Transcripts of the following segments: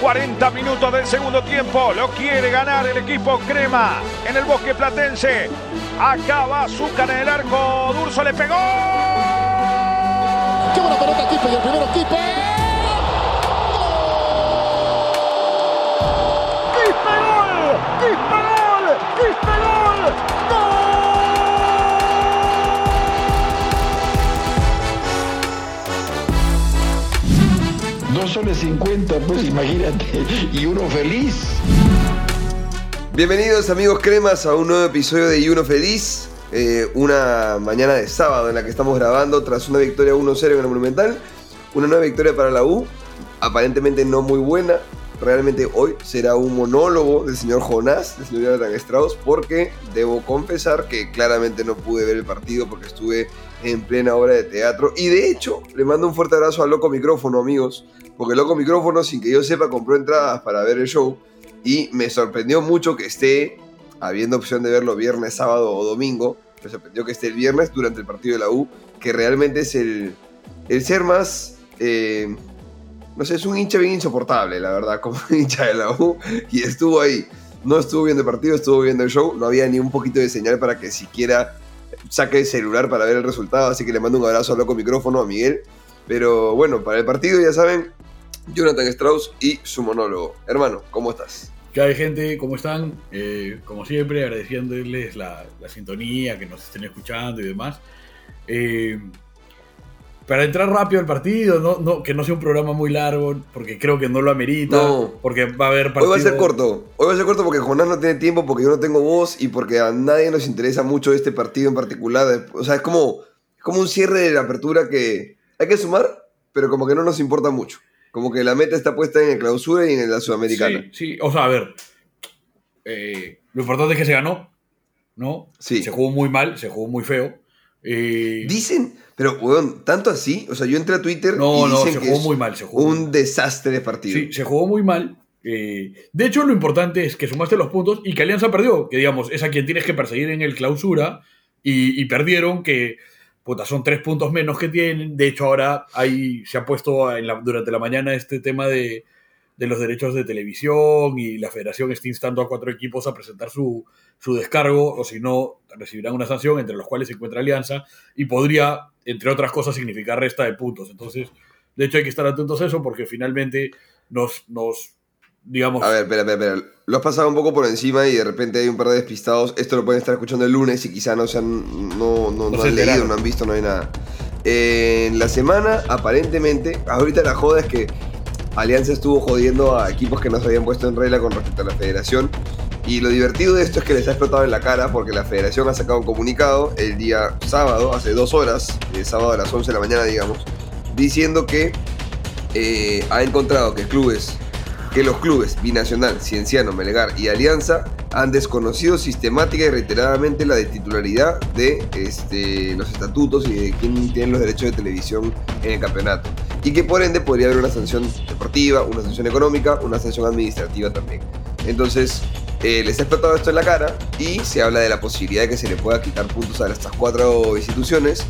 40 minutos del segundo tiempo. Lo quiere ganar el equipo Crema en el bosque platense. Acaba Azúcar en el arco. Durso le pegó. ¡Qué buena pelota, Kipe! Y el primero, Kipe. ¡Quispe gol! ¡Quispe gol! ¡Quispe gol! Dos soles 50, pues imagínate, y uno feliz. Bienvenidos amigos cremas a un nuevo episodio de Y Uno Feliz. Eh, una mañana de sábado en la que estamos grabando tras una victoria 1-0 en el Monumental. Una nueva victoria para la U, aparentemente no muy buena. Realmente hoy será un monólogo del señor Jonás, del señor Jonathan Strauss, porque debo confesar que claramente no pude ver el partido porque estuve en plena obra de teatro. Y de hecho, le mando un fuerte abrazo al Loco Micrófono, amigos, porque Loco Micrófono, sin que yo sepa, compró entradas para ver el show y me sorprendió mucho que esté habiendo opción de verlo viernes, sábado o domingo. Me sorprendió que esté el viernes durante el partido de la U, que realmente es el, el ser más... eh, no sé, es un hincha bien insoportable, la verdad, como hincha de la U. Y estuvo ahí. No estuvo viendo el partido, estuvo viendo el show. No había ni un poquito de señal para que siquiera saque el celular para ver el resultado. Así que le mando un abrazo al loco micrófono a Miguel. Pero bueno, para el partido ya saben, Jonathan Strauss y su monólogo. Hermano, ¿cómo estás? ¿Qué hay gente? ¿Cómo están? Eh, como siempre, agradeciéndoles la, la sintonía, que nos estén escuchando y demás. Eh, para entrar rápido al partido, no, no, que no sea un programa muy largo, porque creo que no lo amerita, No. porque va a haber Hoy partido... va a ser corto. Hoy va a ser corto porque Jonás no tiene tiempo, porque yo no tengo voz y porque a nadie nos interesa mucho este partido en particular. O sea, es como, es como un cierre de la apertura que hay que sumar, pero como que no nos importa mucho. Como que la meta está puesta en el clausura y en la sudamericana. Sí, sí, o sea, a ver, eh, lo importante es que se ganó, ¿no? Sí. Se jugó muy mal, se jugó muy feo. Eh, Dicen, pero weón, tanto así. O sea, yo entré a Twitter no, y no, dicen se que jugó es muy mal, se jugó muy un desastre de partido. Sí, se jugó muy mal. Eh, de hecho, lo importante es que sumaste los puntos y que Alianza perdió, que digamos, es a quien tienes que perseguir en el clausura y, y perdieron, que puta, son tres puntos menos que tienen. De hecho, ahora ahí se ha puesto en la- durante la mañana este tema de, de los derechos de televisión y la federación está instando a cuatro equipos a presentar su, su descargo, o si no, recibirán una sanción, entre los cuales se encuentra Alianza, y podría, entre otras cosas, significar resta de puntos. Entonces, de hecho, hay que estar atentos a eso porque finalmente nos, nos digamos... A ver, espera, espera, espera. Lo has pasado un poco por encima y de repente hay un par de despistados. Esto lo pueden estar escuchando el lunes y quizá no se han, no, no, no se han leído, no han visto, no hay nada. En la semana, aparentemente, ahorita la joda es que Alianza estuvo jodiendo a equipos que no se habían puesto en regla con respecto a la federación. Y lo divertido de esto es que les ha explotado en la cara porque la federación ha sacado un comunicado el día sábado, hace dos horas, el sábado a las 11 de la mañana, digamos, diciendo que eh, ha encontrado que clubes que los clubes Binacional, Cienciano, Melgar y Alianza han desconocido sistemática y reiteradamente la de titularidad de este, los estatutos y de quién tiene los derechos de televisión en el campeonato. Y que por ende podría haber una sanción deportiva, una sanción económica, una sanción administrativa también. Entonces, eh, les ha explotado esto en la cara y se habla de la posibilidad de que se le pueda quitar puntos a estas cuatro instituciones.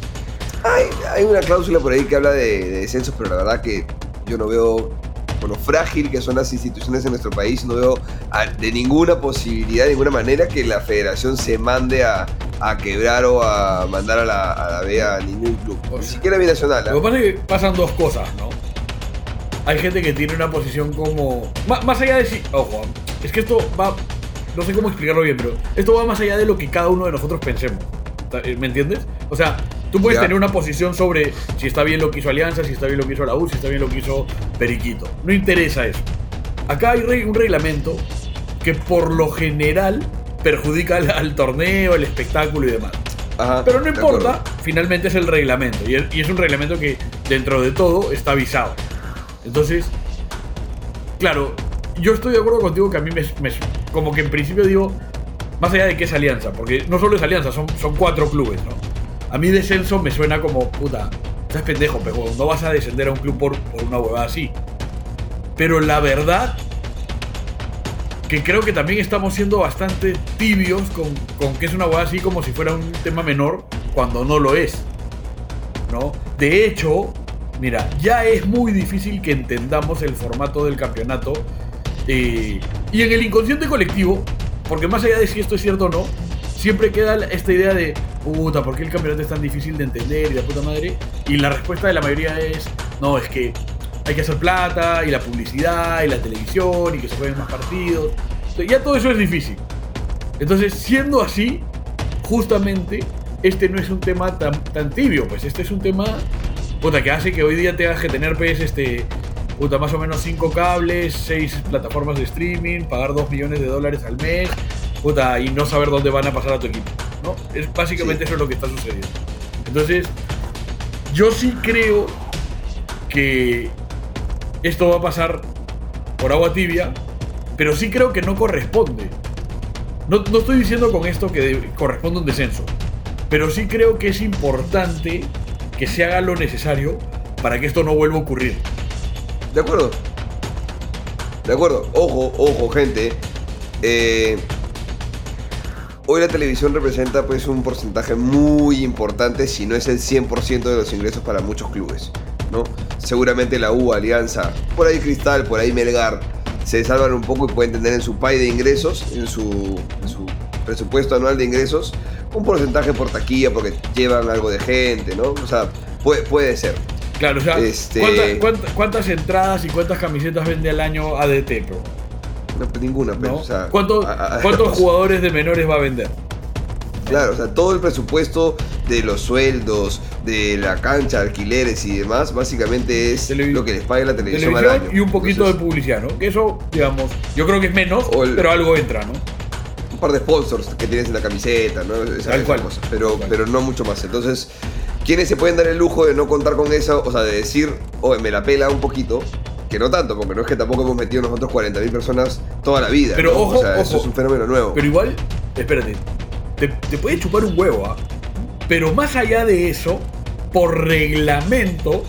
Hay, una cláusula por ahí que habla de, de descensos, pero la verdad que yo no veo con lo frágil que son las instituciones en nuestro país, no veo a- de ninguna posibilidad, de ninguna manera que la federación se mande a, a quebrar o a mandar a la, a la B a ningún club. O Ni siquiera binacional. ¿ah? Lo que pasa es que pasan dos cosas, ¿no? Hay gente que tiene una posición como... Má- Más allá de si... Ojo, es que esto va... No sé cómo explicarlo bien, pero esto va más allá de lo que cada uno de nosotros pensemos. Eh, ¿Me entiendes? O sea, tú puedes Ya. tener una posición sobre si está bien lo que hizo Alianza, si está bien lo que hizo la U, si está bien lo que hizo Periquito. No interesa eso. Acá hay un reglamento que por lo general perjudica al, al torneo, el espectáculo y demás. Ajá, Pero no importa, finalmente es el reglamento. Y es, y es un reglamento que dentro de todo está avisado. Entonces, claro, yo estoy de acuerdo contigo que a mí me, me- como que en principio digo, más allá de que es alianza, porque no solo es alianza, son, son cuatro clubes, ¿no? A mí descenso me suena como, puta, estás pendejo, pero no vas a descender a un club por, por una huevada así. Pero la verdad que creo que también estamos siendo bastante tibios con, con que es una hueá así como si fuera un tema menor cuando no lo es. ¿no? De hecho, Mira, ya es muy difícil que entendamos el formato del campeonato. eh, y en el inconsciente colectivo, porque más allá de si esto es cierto o no, siempre queda esta idea de, puta, ¿por qué el campeonato es tan difícil de entender y la puta madre? Y la respuesta de la mayoría es, no, es que hay que hacer plata y la publicidad y la televisión y que se jueguen más partidos. Entonces, ya todo eso es difícil. Entonces, siendo así, justamente, este no es un tema tan, tan tibio, pues este es un tema puta, que hace que hoy día tengas que tener pues, este, puta, más o menos 5 cables, 6 plataformas de streaming, pagar 2 millones de dólares al mes, puta, y no saber dónde van a pasar a tu equipo. ¿no? Es, básicamente Sí. eso es lo que está sucediendo. Entonces, yo sí creo que esto va a pasar por agua tibia, pero sí creo que no corresponde. No, no estoy diciendo con esto que de- corresponde un descenso, pero sí creo que es importante que se haga lo necesario para que esto no vuelva a ocurrir. ¿De acuerdo? De acuerdo. Ojo, ojo, gente. Eh, hoy la televisión representa pues un porcentaje muy importante, si no es el 100% de los ingresos para muchos clubes. ¿no? Seguramente la U, Alianza, por ahí Cristal, por ahí Melgar, se salvan un poco y pueden tener en su pay de ingresos, en su, en su presupuesto anual de ingresos, un porcentaje por taquilla porque llevan algo de gente, ¿no? O sea, puede, puede ser. Claro, o sea, Este- ¿cuánta- cuánta- cuántas entradas y cuántas camisetas vende al año ADT, bro? No, ninguna, pero, ¿No? o sea, ¿Cuántos, a- a- cuántos jugadores de menores va a vender? Claro, o sea, todo el presupuesto de los sueldos, de la cancha, alquileres y demás, básicamente es lo que les paga la televisión, Televisión al año. y un poquito Entonces, de publicidad, ¿no? Que eso, digamos, yo creo que es menos, el- pero algo entra, ¿no? Un par de sponsors que tienes en la camiseta, ¿no? Esa, Tal esa cual. cosa, pero, Tal cual. pero no mucho más. Entonces, ¿quiénes se pueden dar el lujo de no contar con eso? O sea, de decir, oye, me la pela un poquito. Que no tanto, porque no es que tampoco hemos metido nosotros 40.000 personas toda la vida. Pero ¿no? ojo, o sea, eso ojo. es un fenómeno nuevo. Pero igual, espérate, te, te puede chupar un huevo, ¿ah? Pero más allá de eso, por reglamento,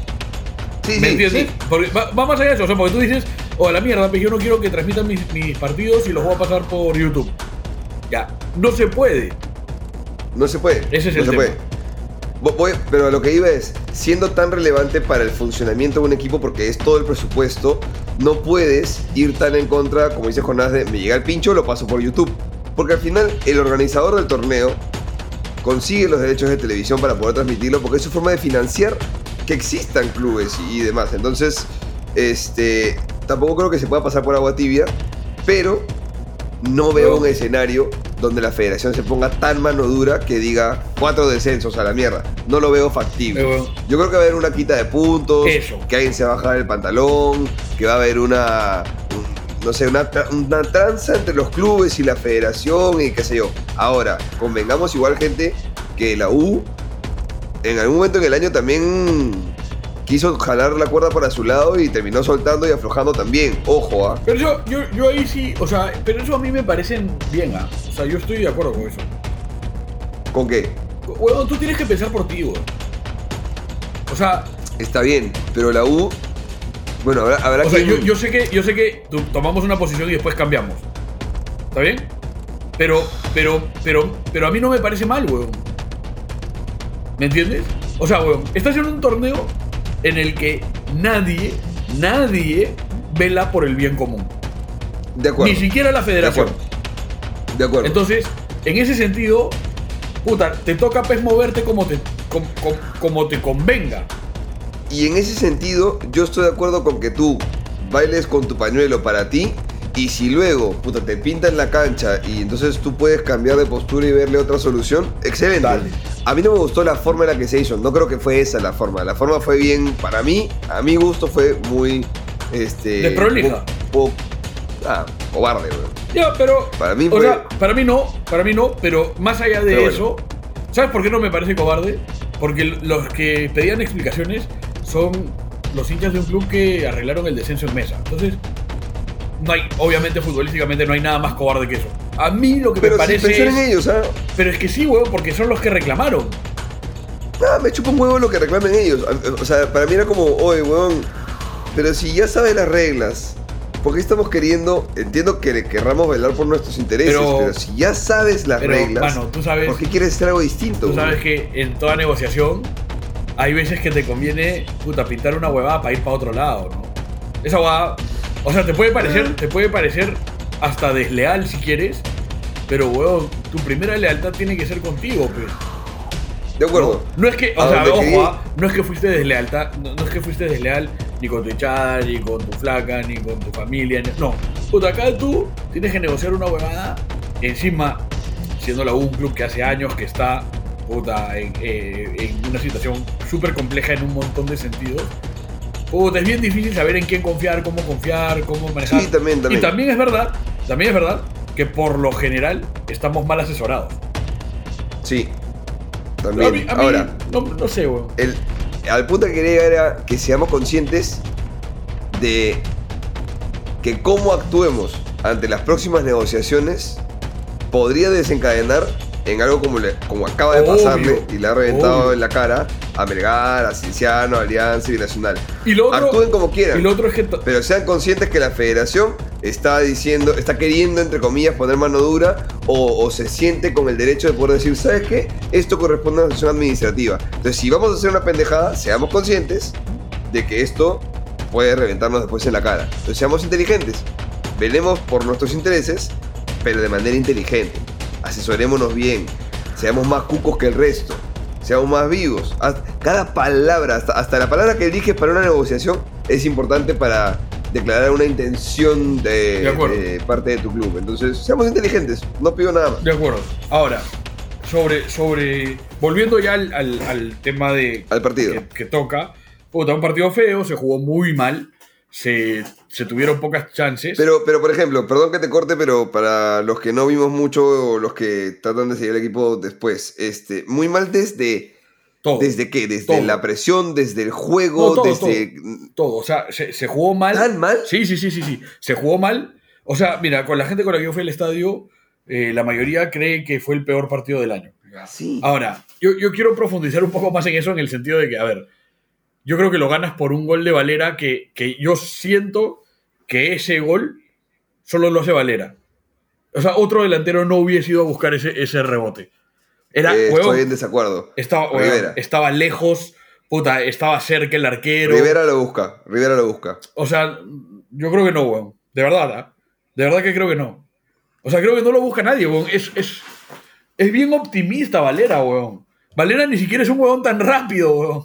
sí, ¿me sí, entiendes? sí. Porque va, va más allá de eso, o sea, porque tú dices, o a la mierda, pues yo no quiero que transmitan mis, mis partidos y los voy a pasar por YouTube. Ya, no se puede. No se puede. Ese es no el se tema. puede. Vo- voy- pero lo que iba es, siendo tan relevante para el funcionamiento de un equipo, porque es todo el presupuesto, no puedes ir tan en contra, como dice Jonás, de me llega el pincho, lo paso por YouTube. Porque al final, el organizador del torneo consigue los derechos de televisión para poder transmitirlo, porque es su forma de financiar que existan clubes y, y demás. Entonces, este, tampoco creo que se pueda pasar por agua tibia, pero no veo un escenario donde la federación se ponga tan mano dura que diga cuatro descensos a la mierda. No lo veo factible. Pero- Yo creo que va a haber una quita de puntos, Eso. que alguien se va a bajar el pantalón, que va a haber una, un- no sé, una, una tranza entre los clubes y la federación y qué sé yo. Ahora, convengamos igual gente que la U en algún momento en el año también quiso jalar la cuerda para su lado y terminó soltando y aflojando también. Ojo, ¿ah? Pero yo, yo, yo ahí sí, o sea, pero eso a mí me parecen bien, ¿ah? O sea, yo estoy de acuerdo con eso. ¿Con qué? Huevón, tú tienes que pensar por ti, weón. O sea, Está bien, pero la U. Bueno, habrá, habrá o sea quien- yo, yo sé que, yo sé que tomamos una posición y después cambiamos. ¿Está bien? Pero, pero, pero, pero a mí no me parece mal, weón. ¿Me entiendes? O sea, weón, estás en un torneo en el que nadie, nadie vela por el bien común. De acuerdo. Ni siquiera la de federación. acuerdo. De acuerdo. Entonces, en ese sentido, puta, te toca pues moverte como te, com- com- como te convenga. Y en ese sentido, yo estoy de acuerdo con que tú bailes con tu pañuelo para ti. Y si luego, puta, te pintan la cancha y entonces tú puedes cambiar de postura y verle otra solución, excelente. Dale. A mí no me gustó la forma en la que se hizo. No creo que fue esa la forma. La forma fue bien, para mí, a mi gusto fue muy. Este. Desprolija. po- po- ah, cobarde, weón. Ya, pero. Para mí O fue- sea, para mí no, para mí no, pero más allá de bueno. eso, ¿sabes por qué no me parece cobarde? Porque los que pedían explicaciones son los hinchas de un club que arreglaron el descenso en mesa. Entonces, no hay, obviamente futbolísticamente no hay nada más cobarde que eso. A mí lo que Pero me parece es- en ellos, ¿ah? Pero es que sí, weón, porque son los que reclamaron. Ah, me chupa un huevo lo que reclamen ellos. O sea, para mí era como, oye, weón, pero si ya sabes las reglas, ¿por qué estamos queriendo? Entiendo que le querramos velar por nuestros intereses, Pero- pero, si ya sabes las Pero, reglas, mano, tú sabes, ¿por qué quieres hacer algo distinto? tú sabes que en toda negociación hay veces que te conviene, puta, pintar una huevada para ir para otro lado, ¿no? Esa huevada, o sea, te puede parecer, te puede parecer hasta desleal si quieres, pero, weón, tu primera lealtad tiene que ser contigo, pues. De acuerdo. No es que, o sea, donde ojo, quería- ah, no es que fuiste no, no es que fuiste desleal ni con tu hinchada, ni con tu flaca, ni con tu familia, ni- no. Puta, acá tú tienes que negociar una huevada, encima, siendo la U un club que hace años que está, puta, en, eh, en una situación súper compleja en un montón de sentidos. Puta, es bien difícil saber en quién confiar, cómo confiar, cómo manejar. Sí, también, también. Y también es verdad, también es verdad que por lo general estamos mal asesorados. Sí. A También. mí- a mí, Ahora, no, no sé, weón. el, al punto que quería llegar era que seamos conscientes de que cómo actuemos ante las próximas negociaciones podría desencadenar en algo como, le- como acaba de Obvio, pasarle y le ha reventado obvio. en la cara a Melgar, a Cienciano, a Alianza y Nacional. Y lo otro, Actúen como quieran. y lo otro es que Pero sean conscientes que la federación está diciendo, está queriendo, entre comillas, poner mano dura o, o se siente con el derecho de poder decir, ¿sabes qué? Esto corresponde a una sesión administrativa. Entonces, si vamos a hacer una pendejada, seamos conscientes de que esto puede reventarnos después en la cara. Entonces, seamos inteligentes. Velemos por nuestros intereses, pero de manera inteligente. Asesorémonos bien. Seamos más cucos que el resto. Seamos más vivos. Cada palabra, hasta, hasta la palabra que eliges para una negociación, es importante para declarar una intención de, De acuerdo. de parte de tu club. Entonces, seamos inteligentes. No pido nada más. De acuerdo. Ahora, sobre, sobre. Volviendo ya al, al- al tema de. Al partido. Que, que toca. Puta, un partido feo, se jugó muy mal. Se, se tuvieron pocas chances. Pero, pero, por ejemplo, perdón que te corte, pero para los que no vimos mucho o los que tratan de seguir el equipo después, este, muy mal desde, todo. desde qué, desde Todo. la presión, desde el juego, No, todo, desde todo. O sea, se, se jugó mal. tan mal. Sí, sí, sí, sí, sí. Se jugó mal. O sea, mira, con la gente con la que yo fui al estadio, eh, la mayoría cree que fue el peor partido del año. Sí. Ahora, yo, yo quiero profundizar un poco más en eso en el sentido de que, a ver, yo creo que lo ganas por un gol de Valera que, que yo siento que ese gol solo lo hace Valera. O sea, otro delantero no hubiese ido a buscar ese, ese rebote. Era, Eh, estoy en desacuerdo. estaba, lejos, puta, estaba cerca el arquero. Rivera lo busca, Rivera lo busca. O sea, yo creo que no, weón. De verdad, ¿ah? De verdad que creo que no. O sea, creo que no lo busca nadie, weón. Es, es, es bien optimista Valera, weón. Valera ni siquiera es un weón tan rápido, weón.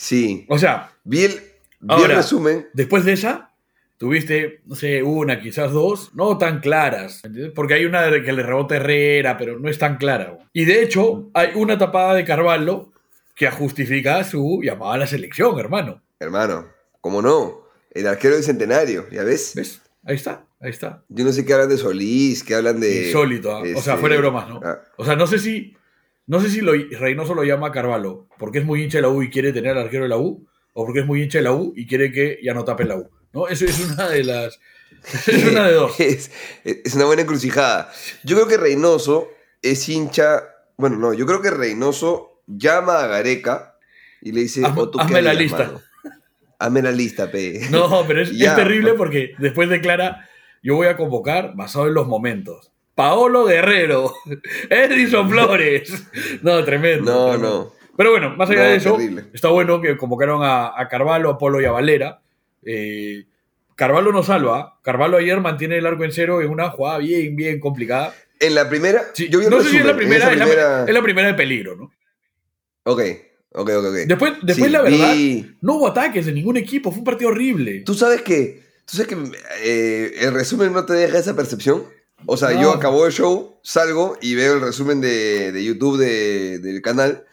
Sí. O sea, Vi el, vi el Ahora, resumen. después de esa, tuviste, no sé, una, quizás dos, no tan claras. ¿entiendes? Porque hay una que le rebota Herrera, pero no es tan clara. Y de hecho, hay una tapada de Carvalho que justifica su llamada a la selección, hermano. Hermano, ¿cómo no? El arquero del centenario, ¿ya ves? ¿Ves? Ahí está, ahí está. Yo no sé qué hablan de Solís, qué hablan de. Insólito, ¿ah? o sea, fuera de bromas, ¿no? ah, O sea, no sé si. No sé si lo, Reynoso lo llama a Carvalho porque es muy hincha de la U y quiere tener al arquero de la U, o porque es muy hincha de la U y quiere que ya no tape la U. ¿No? Eso es una de las. Es una de dos. Es, es una buena encrucijada. Yo creo que Reynoso es hincha. Bueno, no, yo creo que Reynoso llama a Gareca y le dice: Hazme- "¿O tú qué hazme la harías, lista". mano? Hazme la lista, pe. No, pero es, es terrible porque después declara: Yo voy a convocar basado en los momentos. Paolo Guerrero, Edison Flores. No, tremendo. No, tremendo. no. Pero bueno, más allá No, de eso, terrible. está bueno que convocaron a, a Carvalho, a Polo y a Valera. Eh, Carvalho no salva. Carvalho ayer mantiene el arco en cero en una jugada bien, bien complicada. En la primera. Sí, yo vi el no sé si es la primera, es la, primera- es la primera de peligro, ¿no? Ok, ok, ok. ok. Después, después Sí, la verdad, vi- no hubo ataques de ningún equipo, fue un partido horrible. Tú sabes que. Tú sabes que eh, el resumen no te deja esa percepción. O sea, No. yo acabo el show, salgo y veo el resumen de, de YouTube de- del canal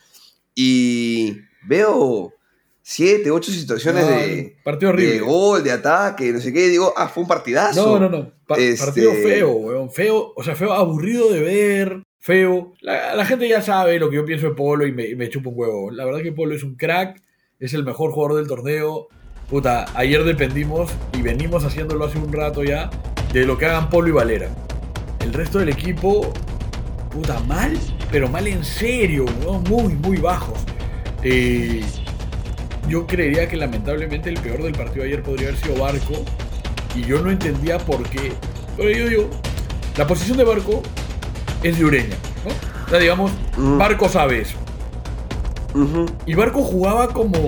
y veo siete, ocho situaciones No, de, partido de gol, de ataque, no sé qué. Y digo, ah, fue un partidazo. No, no, no. Pa- Este- Partido feo, weón. Feo, o sea, feo, aburrido de ver, feo. La, la gente ya sabe lo que yo pienso de Polo y me, y me chupa un huevo. La verdad que Polo es un crack, es el mejor jugador del torneo. Puta, ayer dependimos y venimos haciéndolo hace un rato ya de lo que hagan Polo y Valera. El resto del equipo, puta, mal, pero mal en serio, muy, muy bajos. Eh, yo creería que lamentablemente el peor del partido ayer podría haber sido Barco. Y yo no entendía por qué. Pero yo digo, la posición de Barco es de Ureña, ¿no? O sea, digamos. Barco sabe eso. Y Barco jugaba como.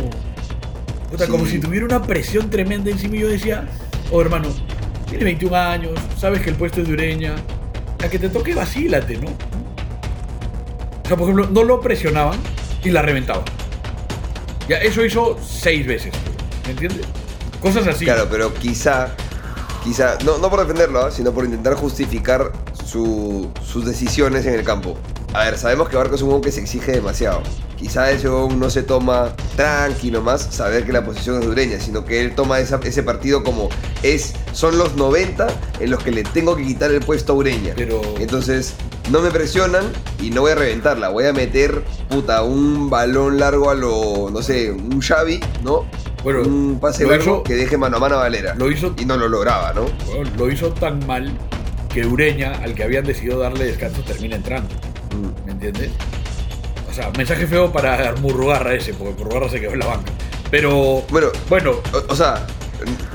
puta, Sí. como si tuviera una presión tremenda encima. Y yo decía, oh hermano, tiene 21 años, sabes que el puesto es de Ureña. A que te toque, vacílate, ¿no? O sea, por ejemplo, no lo presionaban y la reventaban. Ya, eso hizo seis veces. ¿Me entiendes? Cosas así. Claro, pero quizá, quizá, no, no por defenderlo, ¿ah? sino por intentar justificar su- sus decisiones en el campo. A ver, sabemos que Barco es un huevón que se exige demasiado. Quizá ese huevón no se toma tranquilo más saber que la posición es de Ureña, sino que él toma esa- ese partido como es, son los 90 en los que le tengo que quitar el puesto a Ureña. Pero- Entonces, no me presionan y no voy a reventarla. Voy a meter, puta, un balón largo a lo, no sé, un Xavi, ¿no? Bueno, un pase largo hizo- que deje mano a mano a Valera. Lo hizo, Y no lo lograba, ¿no? bueno, lo hizo tan mal que Ureña, al que habían decidido darle descanso, termina entrando. ¿Me entiendes? O sea, mensaje feo para Murrugarra ese, porque Murrugarra se quedó en la banca. Pero, Bueno, bueno, o, o sea,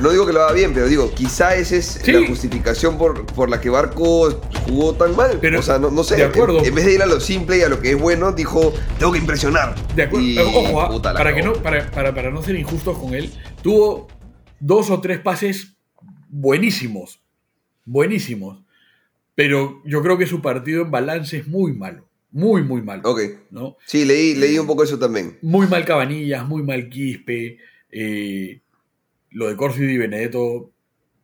no digo que lo haga bien, pero digo, quizá esa es Sí. la justificación por, por la que Barco jugó tan mal. Pero, o sea, no, no sé. de acuerdo. En, en vez de ir a lo simple y a lo que es bueno, dijo, tengo que impresionar. de acuerdo. Y, Ojo, ah, puta, para, que no, para, para, para no ser injustos con él, tuvo dos o tres pases buenísimos. Buenísimos. Pero yo creo que su partido en balance es muy malo. Muy, muy malo. Ok. ¿no? Sí, leí, leí un poco eso también. Muy mal Cabanillas, muy mal Quispe. eh, lo de Corsi y Benedetto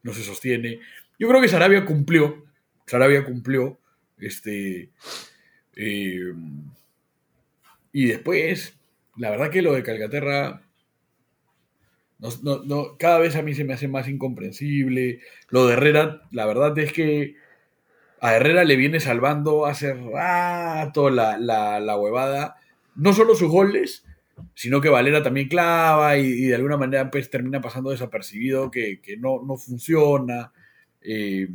no se sostiene. Yo creo que Sarabia cumplió. Sarabia cumplió. Este. eh, y después, la verdad que lo de Calcaterra. no- no- no, cada vez a mí se me hace más incomprensible. Lo de Herrera, la verdad es que a Herrera le viene salvando hace rato la, la, la huevada. No solo sus goles, sino que Valera también clava y, y de alguna manera pues, termina pasando desapercibido, que, que no, no funciona. Eh,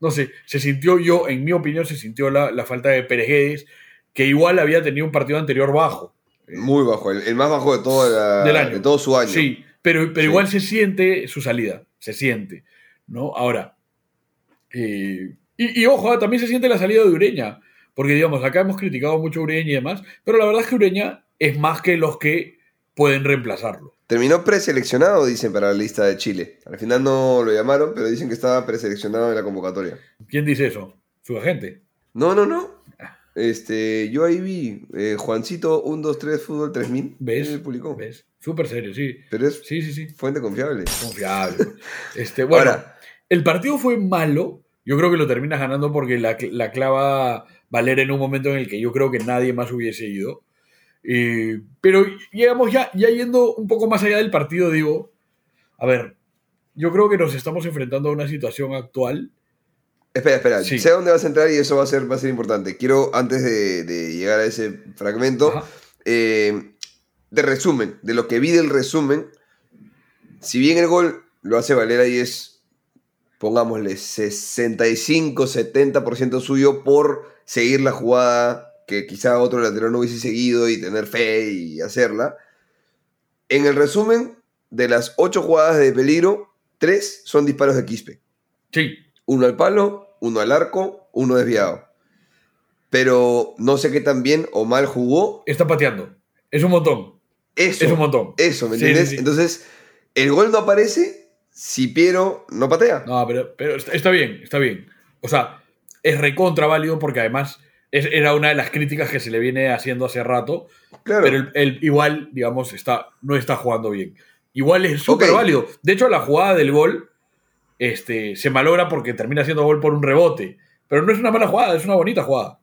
no sé, se sintió yo, en mi opinión, se sintió la, la falta de Perejedes, que igual había tenido un partido anterior bajo. Muy bajo, el, el más bajo de todo, la- Del año. de todo su año. Sí, pero, pero Sí. igual se siente su salida, se siente, ¿no? Ahora, eh, y, y ojo, ah, también se siente la salida de Ureña, porque digamos, acá hemos criticado mucho a Ureña y demás, pero la verdad es que Ureña es más que los que pueden reemplazarlo. Terminó preseleccionado, dicen, para la lista de Chile. Al final no lo llamaron, pero dicen que estaba preseleccionado en la convocatoria. ¿Quién dice eso? Su agente. No, no, no. Este, yo ahí vi eh, Juancito 123 Fútbol 3000. ¿Ves? Él publicó. ¿Ves? Súper serio, sí. Pero es Sí, sí, sí. fuente confiable. Confiable. este, bueno, Ahora, el partido fue malo. Yo creo que lo terminas ganando porque la, la clava Valera en un momento en el que yo creo que nadie más hubiese ido. Eh, pero llegamos ya, ya yendo un poco más allá del partido, digo, a ver, yo creo que nos estamos enfrentando a una situación actual. espera, espera. Sí. Sé dónde vas a entrar y eso va a ser, va a ser importante. Quiero, antes de, de llegar a ese fragmento, eh, de resumen, de lo que vi del resumen, si bien el gol lo hace Valera y es, pongámosle, 65-70% suyo por seguir la jugada que quizá otro lateral no hubiese seguido y tener fe y hacerla. En el resumen, de las 8 jugadas de peligro, 3 son disparos de Quispe. Sí, Uno al palo, uno al arco, uno desviado. Pero no sé qué tan bien o mal jugó. está pateando. Es un montón. Eso. Es un montón. Eso, ¿me Sí, entiendes? sí, sí. Entonces, el gol no aparece si Piero no patea. No, pero, pero está, está bien, está bien. O sea, es recontra válido porque además es- era una de las críticas que se le viene haciendo hace rato. claro. Pero el, el- igual, digamos, está, no está jugando bien. Igual es súper válido. De hecho, la jugada del gol este, se malogra porque termina siendo gol por un rebote. Pero no es una mala jugada, es una bonita jugada.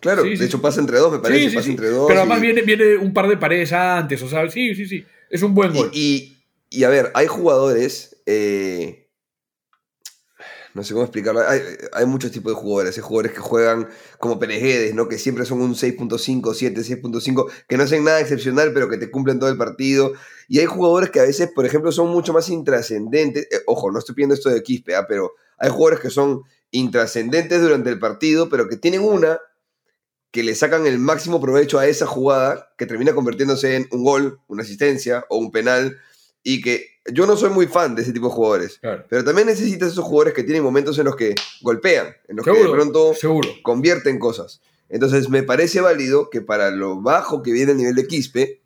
claro, sí, sí, de hecho pasa entre dos, me parece. Sí, sí, pasa entre dos. Pero además viene, viene un par de paredes antes, o sea, sí, sí, sí. Es un buen gol. Y, y- y, a ver, hay jugadores. eh, no sé cómo explicarlo. Hay, hay muchos tipos de jugadores. Hay jugadores que juegan como Perejedes, ¿no? Que siempre son un 6.5, 7, 6.5, que no hacen nada excepcional, pero que te cumplen todo el partido. Y hay jugadores que a veces, por ejemplo, son mucho más intrascendentes. Eh, ojo, no estoy pidiendo esto de Quispe, ¿ah? pero hay jugadores que son intrascendentes durante el partido, pero que tienen una que le sacan el máximo provecho a esa jugada que termina convirtiéndose en un gol, una asistencia o un penal. Y que yo no soy muy fan de ese tipo de jugadores. Claro. Pero también necesitas esos jugadores que tienen momentos en los que golpean, en los que de pronto seguro. convierten cosas. Entonces me parece válido que para lo bajo que viene el nivel de Quispe,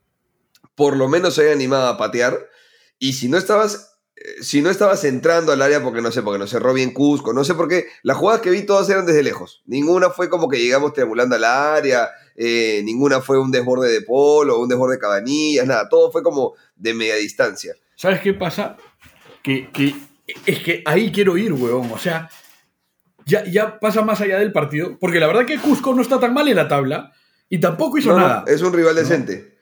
por lo menos se haya animado a patear. Y si no estabas, si no estabas entrando al área porque no sé, porque no cerró bien Cusco, no sé por qué, las jugadas que vi todas eran desde lejos. Ninguna fue como que llegamos triangulando al área, eh, ninguna fue un desborde de polo, un desborde de cabanillas, nada, todo fue como de media distancia. ¿Sabes qué pasa? Que, que es que ahí quiero ir, weón. O sea, ya, ya pasa más allá del partido. Porque la verdad que Cusco no está tan mal en la tabla y tampoco hizo No, no, nada. es un rival decente.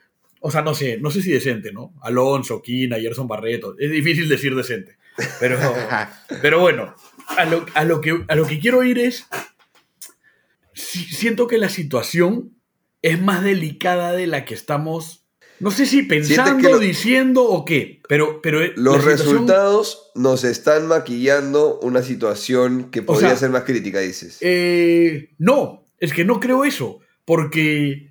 O sea, no sé, no sé si decente, ¿no? Alonso, Quina, Gerson Barreto. Es difícil decir decente. Pero, pero bueno, a lo, a lo que, a lo que quiero ir es. si- siento que la situación es más delicada de la que estamos. No sé si pensando, lo- diciendo o qué, pero, pero Los resultados nos están maquillando una situación que podría sea, ser más crítica, dices. Eh, no, es que no creo eso, porque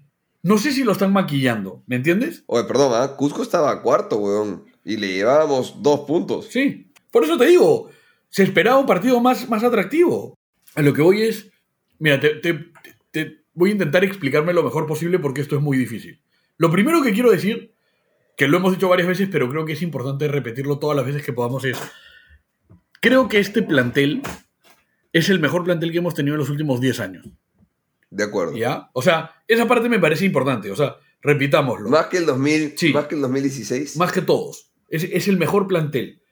no sé si lo están maquillando, ¿me entiendes? Oye, perdón, ¿ah? Cusco estaba cuarto, weón. Y le llevábamos dos puntos. Sí, por eso te digo, se esperaba un partido más, más atractivo. A lo que voy es, mira, te, te- te voy a intentar explicarme lo mejor posible porque esto es muy difícil. Lo primero que quiero decir, que lo hemos dicho varias veces, pero creo que es importante repetirlo todas las veces que podamos, es, creo que este plantel es el mejor plantel que hemos tenido en los últimos 10 años. De acuerdo. ¿Ya? O sea, esa parte me parece importante. O sea, repitámoslo. Más que el 2000, Sí. más que el 2016. Más que todos. Es, es el mejor plantel.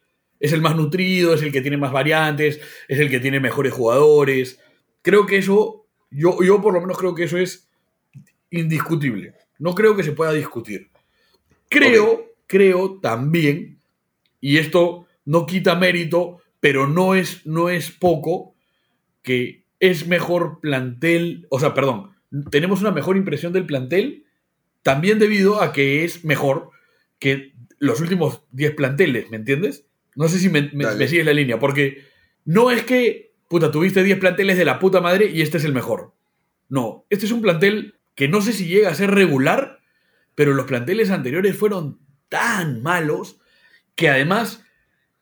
Es el más nutrido, es el que tiene más variantes, es el que tiene mejores jugadores. Creo que eso, yo, yo por lo menos creo que eso es indiscutible. No creo que se pueda discutir. Creo, creo también, y esto no quita mérito, pero no es, no es poco, que es mejor plantel, o sea, perdón, tenemos una mejor impresión del plantel también debido a que es mejor que los últimos 10 planteles, ¿me entiendes? No sé si me, me- Dale. me sigues la línea, porque no es que, puta, tuviste 10 planteles de la puta madre y este es el mejor. No, este es un plantel que no sé si llega a ser regular, pero los planteles anteriores fueron tan malos que además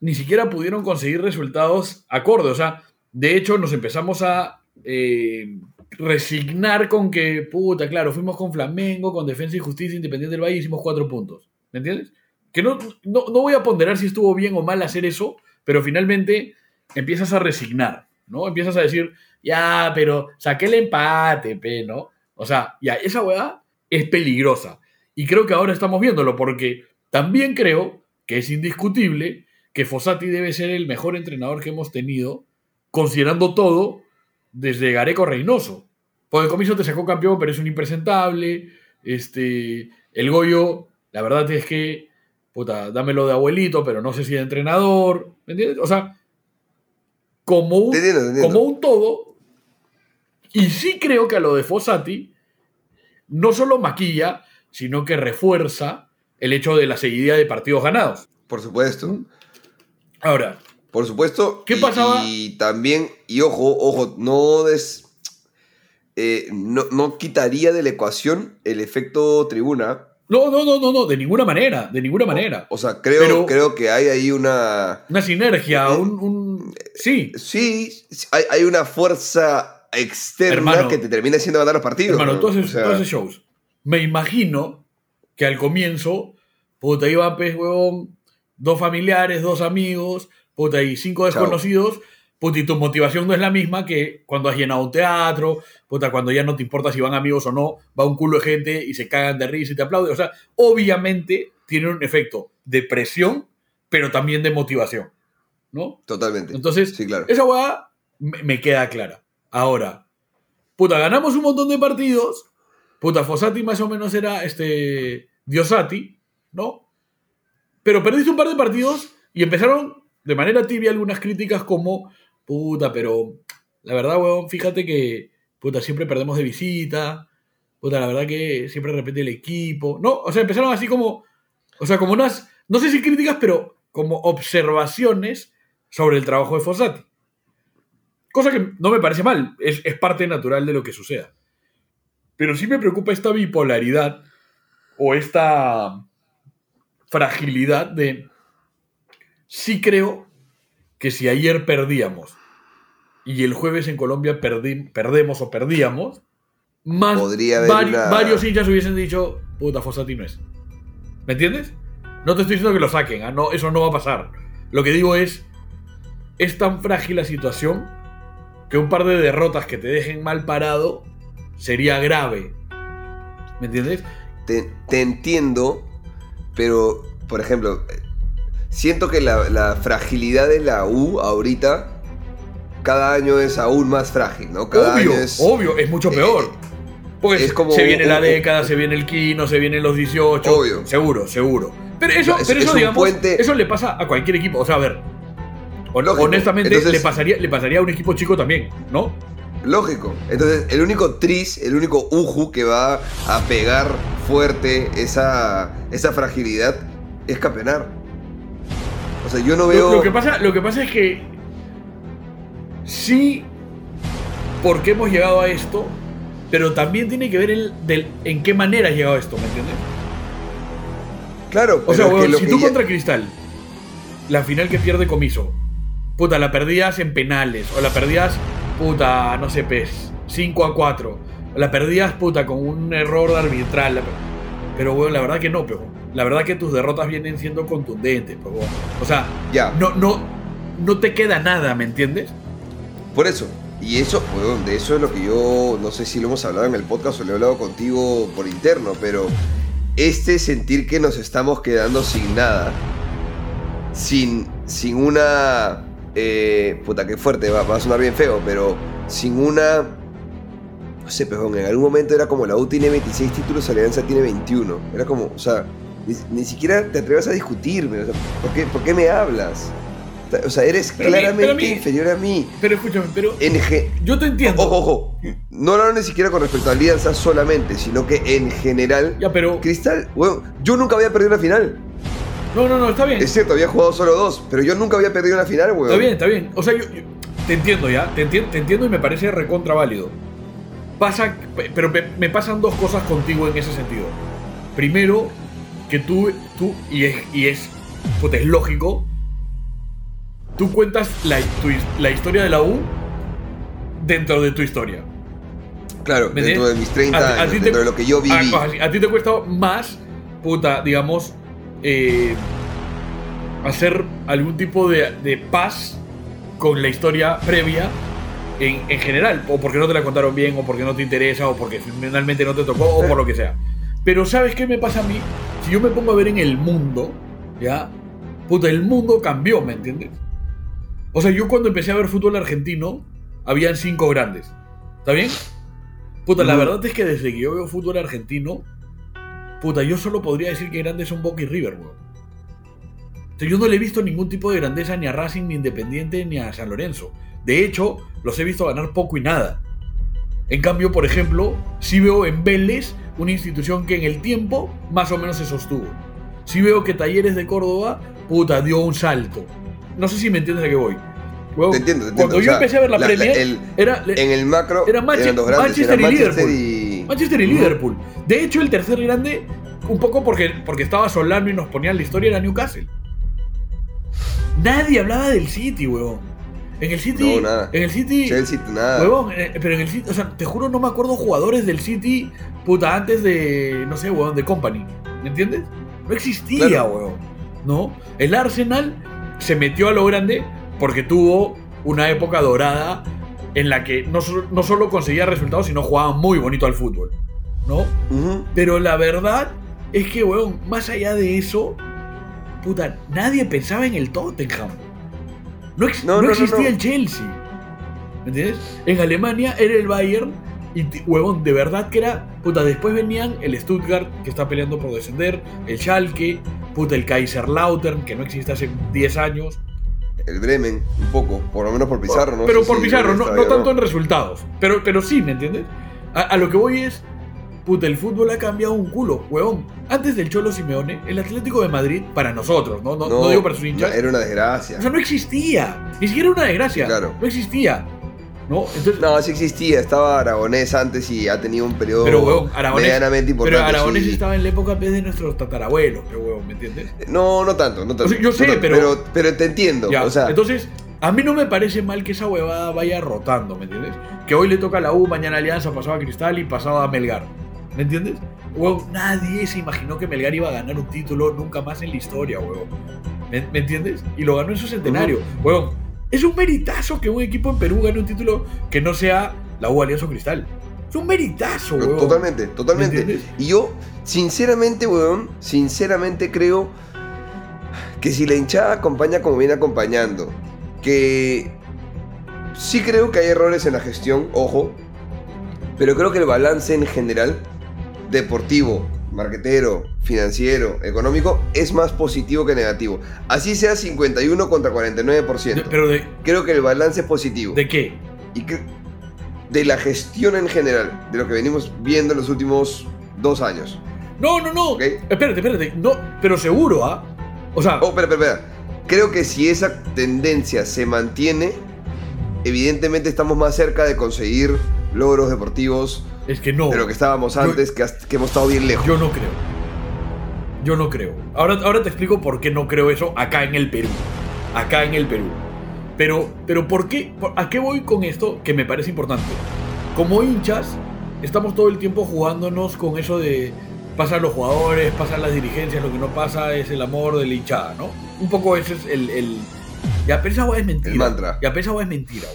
ni siquiera pudieron conseguir resultados acorde. O sea, de hecho nos empezamos a eh, resignar con que, puta, claro, fuimos con Flamengo, con Defensa y Justicia Independiente del Valle hicimos cuatro puntos. ¿Me entiendes? Que no, no, no voy a ponderar si estuvo bien o mal hacer eso, pero finalmente empiezas a resignar, ¿no? Empiezas a decir, ya, pero saqué el empate, pe, ¿no? O sea, ya, esa weá es peligrosa. Y creo que ahora estamos viéndolo, porque también creo que es indiscutible que Fossati debe ser el mejor entrenador que hemos tenido, considerando todo, desde Gareco Reynoso. Porque Comiso te sacó campeón, pero es un impresentable. Este, el Goyo, la verdad es que, puta, dámelo de abuelito, pero no sé si de entrenador. ¿Me entiendes? O sea, como un, entiendo, entiendo. como un todo. Y sí creo que a lo de Fossati no solo maquilla, sino que refuerza el hecho de la seguidilla de partidos ganados. Por supuesto. Ahora, Por supuesto. ¿Qué y- pasaba? Y también, y ojo, ojo, no des. eh, no, no quitaría de la ecuación el efecto tribuna. no, no, no, no, no, de ninguna manera, de ninguna manera. O sea, creo, Pero- creo que hay ahí una. Una sinergia, Eh, un, un- Sí, Sí, hay, hay una fuerza externa Hermano. que te termina haciendo ganar los partidos. hermano, ¿no? tú haces, O sea, tú haces shows. Me imagino que al comienzo, puta, iban, pues, huevón, dos familiares, dos amigos, puta, y cinco Chao. desconocidos, puta, y tu motivación no es la misma que cuando has llenado un teatro, puta, cuando ya no te importa si van amigos o no, va un culo de gente y se cagan de risa y te aplauden. O sea, obviamente tiene un efecto de presión, pero también de motivación, ¿no? Totalmente. Entonces, sí, claro. esa me, me queda clara. Ahora, puta, ganamos un montón de partidos. Puta, Fossati más o menos era este Diosati, ¿no? Pero perdiste un par de partidos y empezaron de manera tibia algunas críticas como, puta, pero la verdad, weón, fíjate que, puta, siempre perdemos de visita. Puta, la verdad que siempre repite el equipo. No, o sea, empezaron así como, o sea, como unas, no sé si críticas, pero como observaciones sobre el trabajo de Fossati. Cosa que no me parece mal, es, es parte natural de lo que suceda. Pero sí me preocupa esta bipolaridad o esta fragilidad de... Sí creo que si ayer perdíamos y el jueves en Colombia perdemos o perdíamos, más Podría haber vari- una- varios hinchas hubiesen dicho, puta, Fossati no es. ¿Me entiendes? No te estoy diciendo que lo saquen, ah, no, eso no va a pasar. Lo que digo es, es tan frágil la situación que un par de derrotas que te dejen mal parado sería grave. ¿Me entiendes? Te, te entiendo, pero, por ejemplo, siento que la, la fragilidad de la U ahorita, cada año es aún más frágil, ¿no? Cada obvio, año es... obvio, es mucho eh, peor. Porque es como se viene la un- década, se viene el Kino, se vienen los 18. Obvio. Seguro, seguro. Pero eso, Es- pero es eso un digamos, puente- eso le pasa a cualquier equipo. O sea, a ver. Lógico. Honestamente, Entonces- le, pasaría, le pasaría a un equipo chico también, ¿no? Lógico. Entonces, el único tris, el único uju que va a pegar fuerte esa, esa fragilidad es campeonar. O sea, yo no Lo, veo... lo que pasa, lo que pasa es que sí, porque hemos llegado a esto, pero también tiene que ver el, del, en qué manera has llegado a esto, ¿me entiendes? Claro, O sea, pero que weón, lo si que tú ya- contra Cristal, la final que pierde Comiso, puta, la perdías en penales, o la perdías, puta, no sé, pes, 5 a 4, o la perdías, puta, con un error arbitral. Pero, weón, la verdad que no, pero la verdad que tus derrotas vienen siendo contundentes, pero, weón. O sea, Ya. no, no, no te queda nada, ¿me entiendes? Por eso. Y eso, weón, de eso es lo que yo, no sé si lo hemos hablado en el podcast o lo he hablado contigo por interno, pero este sentir que nos estamos quedando sin nada, sin, sin una... eh, puta, qué fuerte, va, va a sonar bien feo, pero sin una... No sé, pejón, en algún momento era como la U tiene 26 títulos, Alianza tiene 21. Era como, o sea, ni, ni siquiera te atrevas a discutirme. O sea, ¿por, qué, ¿Por qué me hablas? O sea, eres Pero a mí- claramente pero a mí- inferior a mí. Pero escúchame, pero En ge- yo te entiendo. Ojo, ojo. No hablo ni siquiera con respecto a Alianza solamente, sino que en general. Ya, pero. Cristal, weón, yo nunca había perdido una final. No, no, no, está bien. Es cierto, había jugado solo dos, pero yo nunca había perdido una final, weón. Está bien, está bien. O sea, yo, yo te entiendo ya, te entiendo, te entiendo y me parece recontra válido. Pasa, pero me, me pasan dos cosas contigo en ese sentido. Primero, que tú, tú y es, y es, puta, es lógico, tú cuentas la, tu his- la historia de la U dentro de tu historia. Claro, ¿Me dentro de mis 30 A- te- dentro de lo que yo viví. A, a ti te cuesta más, puta, digamos, eh, hacer algún tipo de, de paz con la historia previa en, en general. O porque no te la contaron bien, o porque no te interesa, o porque finalmente no te tocó, o por lo que sea. Pero ¿sabes qué me pasa a mí? Si yo me pongo a ver en el mundo, ¿ya? Puta, el mundo cambió, ¿me entiendes? O sea, yo cuando empecé a ver fútbol argentino, habían cinco grandes. ¿Está bien? Puta, la verdad es que desde que yo veo fútbol argentino, puta, yo solo podría decir que grandes son Boca y River, weón. O sea, yo no le he visto ningún tipo de grandeza ni a Racing, ni a Independiente, ni a San Lorenzo. De hecho, los he visto ganar poco y nada. En cambio, por ejemplo, sí veo en Vélez una institución que en el tiempo más o menos se sostuvo. Sí veo que Talleres de Córdoba, puta, dio un salto. No sé si me entiendes a qué voy. Weón, Te entiendo, te entiendo. Cuando O yo sea, empecé a ver la, la- la- Premier, el- era, En el macro Era Manchester eran y Manchester Liverpool. y... Manchester y. Liverpool. De hecho, el tercer grande, un poco porque, porque estaba Solano y nos ponían la historia, era Newcastle. Nadie hablaba del City, huevón. En el City. No, nada. En el City. Chelsea, nada. Huevón, eh, pero en el City, o sea, te juro, no me acuerdo jugadores del City, puta, antes de, no sé, huevón, de Company. ¿Me entiendes? No existía, Claro. huevón. ¿No? El Arsenal se metió a lo grande porque tuvo una época dorada en la que no, so- no solo conseguía resultados, sino jugaba muy bonito al fútbol. ¿No? Pero la verdad es que, weón, más allá de eso, puta, nadie pensaba en el Tottenham. No, ex- No, no no, no, existía no. el Chelsea. ¿Me entiendes? En Alemania era el Bayern y, huevón, de verdad que era, puta, después venían el Stuttgart, que está peleando por descender, el Schalke, puta, el Kaiserslautern, que no existe hace 10 años. El Bremen, un poco, por lo menos por Pizarro, ¿no? pero por si Pizarro, no, no tanto en resultados. Pero, pero sí, ¿me entiendes? A, a lo que voy es, puta, el fútbol ha cambiado un culo, huevón. Antes del Cholo Simeone, el Atlético de Madrid, para nosotros, no, no, no digo para sus hinchas, Era una desgracia. o sea, no existía. Ni siquiera una desgracia. Claro. No existía. ¿No? Entonces, No, sí existía. Estaba Aragonés antes y ha tenido un periodo pero, huevón, Aragonés, medianamente importante. pero Aragonés sí. estaba en la época pues, de nuestros tatarabuelos, pero, huevón, ¿me entiendes? No, no tanto, no tanto. O sea, yo sé, No pero- pero... Pero te entiendo. Ya, o sea, entonces, A mí no me parece mal que esa huevada vaya rotando, ¿me entiendes? Que hoy le toca a la U, mañana Alianza, pasado a Cristal y pasado a Melgar. ¿Me entiendes? Huevón, nadie se imaginó que Melgar iba a ganar un título nunca más en la historia, huevón. ¿Me, me entiendes? Y lo ganó en su centenario. Huevón, es un meritazo que un equipo en Perú gane un título que no sea la U Alianza o Cristal. Es un meritazo, huevón. Totalmente, ¿Me totalmente. Y yo, sinceramente, weón, sinceramente creo que si la hinchada acompaña como viene acompañando, que sí creo que hay errores en la gestión, ojo, pero creo que el balance en general, deportivo, marquetero, financiero, económico, es más positivo que negativo. Así sea 51 contra 49%. De- pero de, creo que el balance es positivo. ¿de qué? y que de la gestión en general, de lo que venimos viendo en los últimos dos años. No, no, no. Ok. Espérate, espérate. No, pero seguro, ¿ah? O sea, Oh, espera, espera, espera. Creo que si esa tendencia se mantiene, evidentemente estamos más cerca de conseguir logros deportivos es que no. de lo que estábamos antes, que, hemos estado bien lejos. Yo no creo. Yo no creo. Ahora, ahora te explico por qué no creo eso acá en el Perú. Acá en el Perú. Pero, pero ¿por qué? ¿A qué voy con esto que me parece importante? Como hinchas, estamos todo el tiempo jugándonos con eso de pasan los jugadores, pasan las dirigencias, lo que no pasa es el amor de la hinchada, ¿no? Un poco ese es el... el... Ya, pero esa hueá es mentira. El mantra. Ya, pero esa hueá es mentira.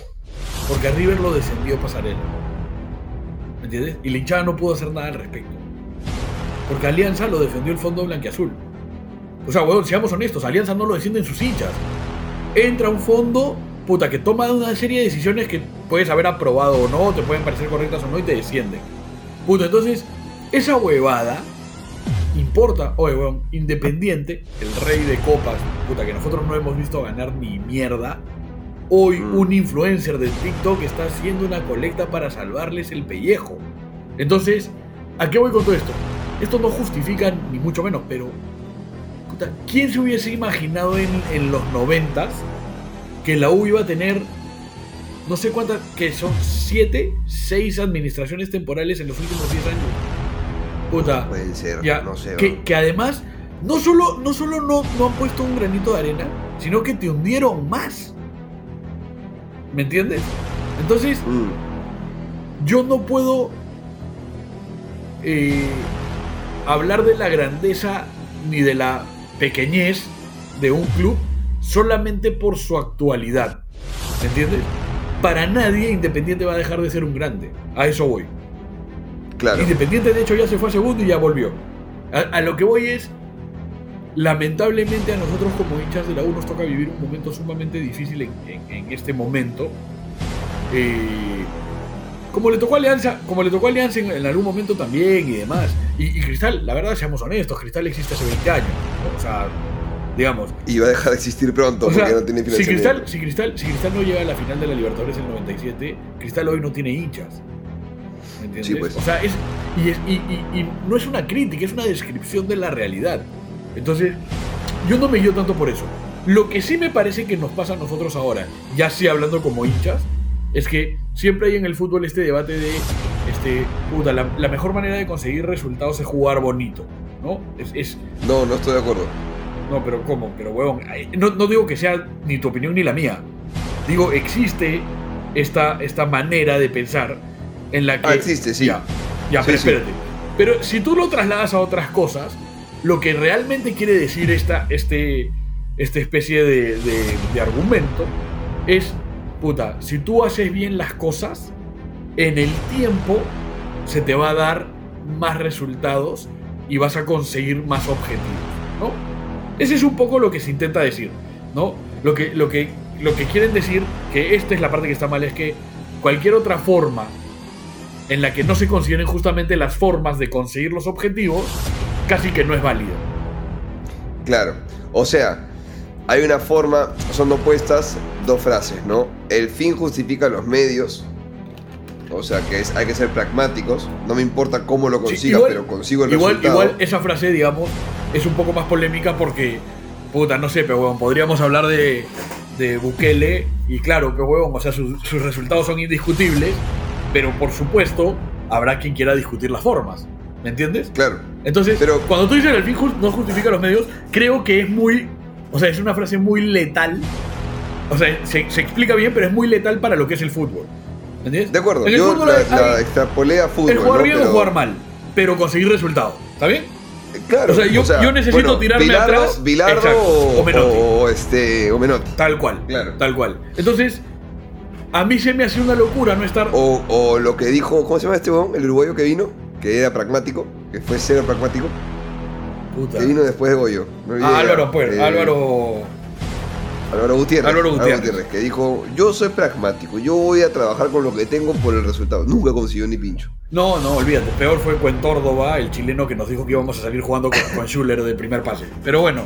Porque a River lo descendió Pasarela. Y la hinchada no pudo hacer nada al respecto. Porque Alianza lo defendió el fondo blanquiazul. O sea, weón, seamos honestos, Alianza no lo defienden sus hinchas. Entra un fondo, puta, que toma una serie de decisiones que puedes haber aprobado o no, te pueden parecer correctas o no, y te descienden. Puta, entonces, esa huevada importa, oye, weón, Independiente, el rey de copas, puta, que nosotros no hemos visto ganar ni mierda. Hoy Mm. un influencer de TikTok está haciendo una colecta para salvarles el pellejo. Entonces, ¿a qué voy con todo esto? Esto no justifica ni mucho menos, pero puta, ¿quién se hubiese imaginado en, en los noventas que la U iba a tener no sé cuántas, que son siete, seis administraciones temporales en los últimos 10 años? Puta, ser, ya, no sé. que, además no solo, no, solo no, no han puesto un granito de arena, sino que te hundieron más. ¿Me entiendes? Entonces, Mm, yo no puedo eh, hablar de la grandeza ni de la pequeñez de un club solamente por su actualidad. ¿Me entiendes? Para nadie Independiente va a dejar de ser un grande. A eso voy. claro. Independiente, de hecho, ya se fue a segundo y ya volvió. A, a lo que voy es, lamentablemente a nosotros como hinchas de la U nos toca vivir un momento sumamente difícil en, en- en este momento. Eh, como le tocó a Alianza, como le tocó Alianza en, en algún momento también y demás. Y, y Cristal, la verdad, seamos honestos, Cristal existe hace 20 años. ¿no? O sea, digamos, Y va a dejar de existir pronto o sea, porque no tiene si. Cristal, si, Cristal, si Cristal no llega a la final de la Libertadores en el 97, Cristal hoy no tiene hinchas. ¿Me entiendes? Sí, pues. O sea, es, y, es- y- y- y no es una crítica, es una descripción de la realidad. Entonces, yo no me guío tanto por eso. Lo que sí me parece que nos pasa a nosotros ahora, ya sí hablando como hinchas, es que siempre hay en el fútbol este debate de, este, puta, la, la mejor manera de conseguir resultados es jugar bonito, ¿no? Es, es, No, no estoy de acuerdo. no, pero ¿cómo? Pero, huevón, no, no digo que sea ni tu opinión ni la mía. Digo, existe esta, esta manera de pensar en la que... Ah, existe, sí. Ya, ya, Sí, pero sí. espérate. Pero si tú lo trasladas a otras cosas, lo que realmente quiere decir esta, este, especie de, de- de argumento es, puta, si tú haces bien las cosas, en el tiempo se te va a dar más resultados y vas a conseguir más objetivos, ¿no? Ese es un poco lo que se intenta decir, ¿no? Lo que, lo que, lo que quieren decir, que esta es la parte que está mal, es que cualquier otra forma en la que no se consideren justamente las formas de conseguir los objetivos, casi que no es válida. Claro. O sea, hay una forma, son opuestas dos frases, ¿no? El fin justifica los medios. O sea, que es, hay que ser pragmáticos. No me importa cómo lo Sí, consiga, igual- pero consigo el igual, resultado. igual esa frase, digamos, es un poco más polémica porque, puta, no sé, pero huevón, podríamos hablar de, de Bukele y claro, que huevón, o sea, sus resultados son indiscutibles, pero por supuesto habrá quien quiera discutir las formas, ¿me entiendes? Claro. Entonces, Pero- cuando tú dices el fin no justifica los medios, creo que es muy, o sea, es una frase muy letal O sea, se, se explica bien, pero es muy letal para lo que es el fútbol. ¿Entiendes? De acuerdo, En el yo fútbol la, hay- la extrapolé a fútbol. el jugar ¿no? bien Pero- o jugar mal, pero conseguir resultados. ¿Está bien? Claro, O sea, yo- yo necesito tirarme Bilardo, atrás. Bilardo o, o Menotti. o, este, o Menotti. Tal cual. Claro. Tal cual. Entonces, a mí se me hace una locura no estar. O, o lo que dijo, ¿cómo se llama este huevón? El uruguayo que vino, que era pragmático, que fue cero pragmático, Puta. que vino después de Goyo. Ah. Álvaro, pues, Eh, Álvaro. Álvaro Gutiérrez. Álvaro Gutiérrez. que dijo, yo soy pragmático, yo voy a trabajar con lo que tengo por el resultado. Nunca consiguió ni pincho. No, no, olvídate. Peor fue Cuentórdoba, el chileno que nos dijo que íbamos a salir jugando con, con Schuller de primer pase. Pero bueno,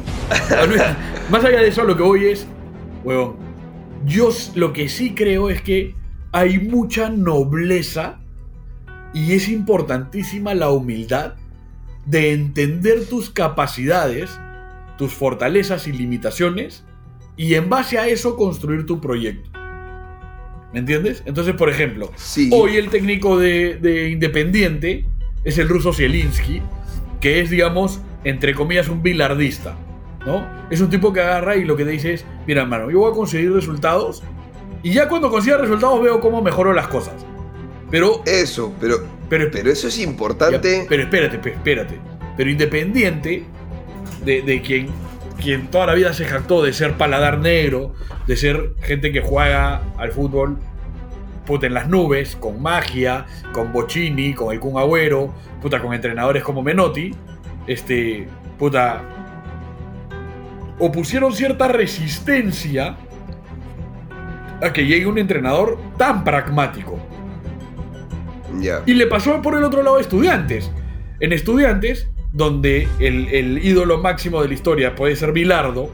más allá de eso, lo que voy es, huevón, yo lo que sí creo es que hay mucha nobleza y es importantísima la humildad de entender tus capacidades, tus fortalezas y limitaciones y en base a eso construir tu proyecto. ¿Me entiendes? Entonces, por ejemplo, Sí. hoy el técnico de, de Independiente es el ruso Zielinski, que es, digamos, entre comillas, un bilardista. ¿no? Es un tipo que agarra y lo que te dice es, mira, hermano, yo voy a conseguir resultados y ya cuando consiga resultados veo cómo mejoro las cosas. Pero, Eso, pero, pero, pero eso es importante. ya, pero espérate, espérate. Pero Independiente, de, de quien, quien toda la vida se jactó de ser paladar negro, de ser gente que juega al fútbol puta, en las nubes, con magia, con Bocini, con el Kun Agüero, puta, con entrenadores como Menotti, este, puta, opusieron cierta resistencia a que llegue un entrenador tan pragmático. Y le pasó por el otro lado a estudiantes. En estudiantes, donde el, ídolo máximo de la historia puede ser Bilardo,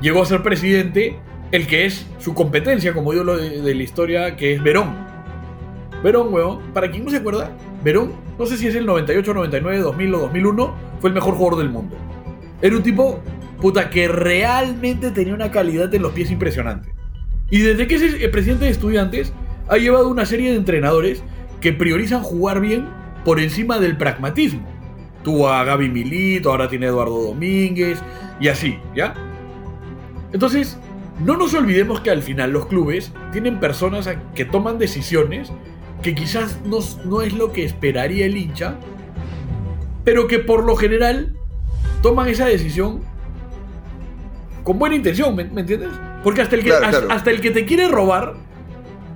llegó a ser presidente el que es su competencia como ídolo de, la historia, que es Verón. Verón, weón, para quien no se acuerda, Verón, no sé si es el 98, 99, 2000 o 2001, fue el mejor jugador del mundo. Era un tipo, puta, que realmente tenía una calidad en los pies impresionante. Y desde que es presidente de estudiantes, ha llevado una serie de entrenadores que priorizan jugar bien por encima del pragmatismo. Tuvo a Gaby Milito, ahora tiene a Eduardo Domínguez, y así, ¿ya? Entonces, no nos olvidemos que al final los clubes tienen personas que toman decisiones que quizás no, no es lo que esperaría el hincha, pero que por lo general toman esa decisión con buena intención, ¿me, me entiendes? Porque hasta el, que, Claro, hasta- claro. hasta el que te quiere robar,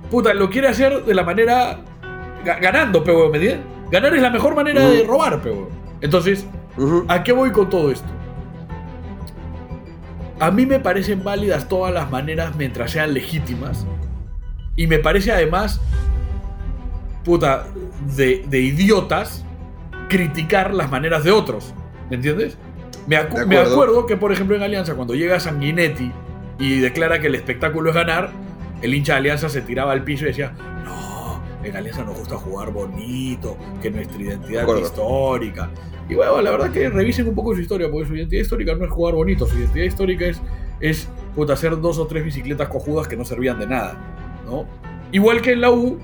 puta, lo quiere hacer de la manera ga- ganando, pero ¿me entiendes? Ganar es la mejor manera de robar, pero Entonces. ¿A qué voy con todo esto? A mí me parecen válidas todas las maneras mientras sean legítimas. Y me parece además, puta, de, de idiotas criticar las maneras de otros. ¿Me entiendes? Me, acu- acuerdo que, por ejemplo, en Alianza, cuando llega Sanguinetti y declara que el espectáculo es ganar, el hincha de Alianza se tiraba al piso y decía, no, en Alianza nos gusta jugar bonito, que nuestra identidad es histórica. Y bueno, la verdad que revisen un poco su historia, porque su identidad histórica no es jugar bonito, su identidad histórica es, es puta, hacer dos o tres bicicletas cojudas que no servían de nada, ¿no? Igual que en la U,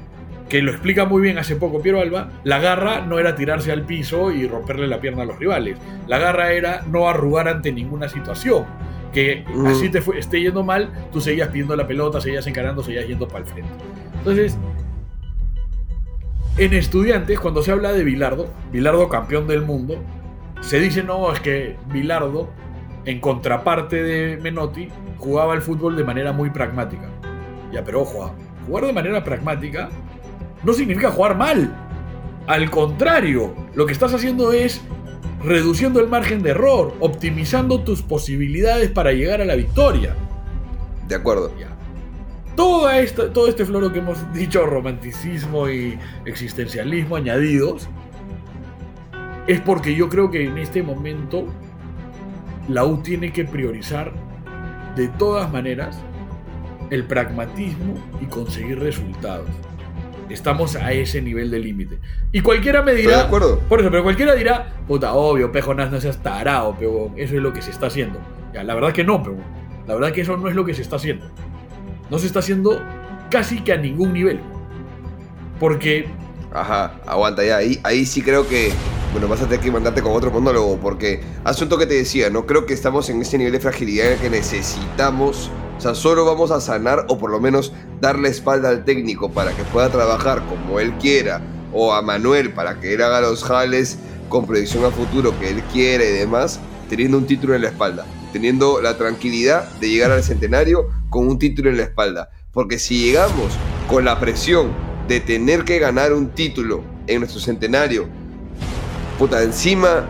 que lo explica muy bien hace poco Piero Alba, la garra no era tirarse al piso y romperle la pierna a los rivales. La garra era no arrugar ante ninguna situación. Que Mm. así te fue- esté yendo mal, tú seguías pidiendo la pelota, seguías encarando, seguías yendo para el frente. Entonces, en estudiantes, cuando se habla de Bilardo, Bilardo campeón del mundo, se dice, no, es que Bilardo, en contraparte de Menotti, jugaba el fútbol de manera muy pragmática. Ya, pero ojo, ah, jugar de manera pragmática no significa jugar mal. Al contrario, lo que estás haciendo es reduciendo el margen de error, optimizando tus posibilidades para llegar a la victoria. De acuerdo. Ya. Toda esta, todo este floro que hemos dicho, romanticismo y existencialismo añadidos, es porque yo creo que en este momento la U tiene que priorizar de todas maneras el pragmatismo y conseguir resultados. Estamos a ese nivel de límite. Y cualquiera me Estoy dirá. de acuerdo. Por eso, pero cualquiera dirá, puta, obvio, Pejo Nas no seas tarado, pero eso es lo que se está haciendo. Ya, la verdad que no, pero la verdad que eso no es lo que se está haciendo. No se está haciendo casi que a ningún nivel. Porque, Ajá, aguanta ya. Ahí, ahí sí creo que. Bueno, vas a tener que mandarte con otro monólogo. Porque asunto que te decía, no creo que estamos en ese nivel de fragilidad en el que necesitamos O sea, solo vamos a sanar o por lo menos darle espalda al técnico para que pueda trabajar como él quiera, o a Manuel para que él haga los jales con predicción a futuro que él quiere y demás, teniendo un título en la espalda, teniendo la tranquilidad de llegar al centenario con un título en la espalda. Porque si llegamos con la presión de tener que ganar un título en nuestro centenario, puta, encima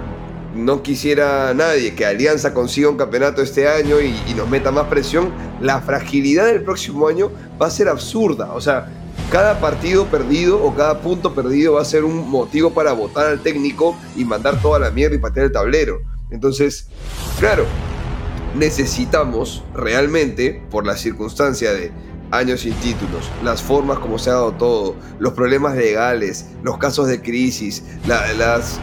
no quisiera nadie que Alianza consiga un campeonato este año y, nos meta más presión, la fragilidad del próximo año va a ser absurda. O sea, cada partido perdido o cada punto perdido va a ser un motivo para votar al técnico y mandar toda la mierda y patear el tablero. Entonces, claro, necesitamos realmente, por la circunstancia de años sin títulos, las formas como se ha dado todo, los problemas legales, los casos de crisis, la, las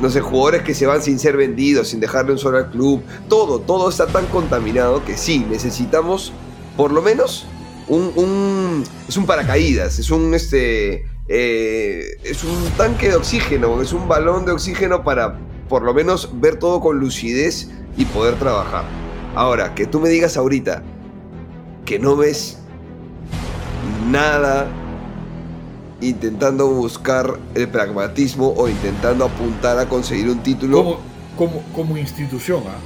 no sé, jugadores que se van sin ser vendidos, sin dejarle un solo al club, todo, todo está tan contaminado que sí, necesitamos por lo menos un, es un paracaídas, es un este eh, es un tanque de oxígeno, es un balón de oxígeno para por lo menos ver todo con lucidez y poder trabajar. Ahora, que tú me digas ahorita que no ves nada intentando buscar el pragmatismo o intentando apuntar a conseguir un título. Como, como, como institución, ¿ah?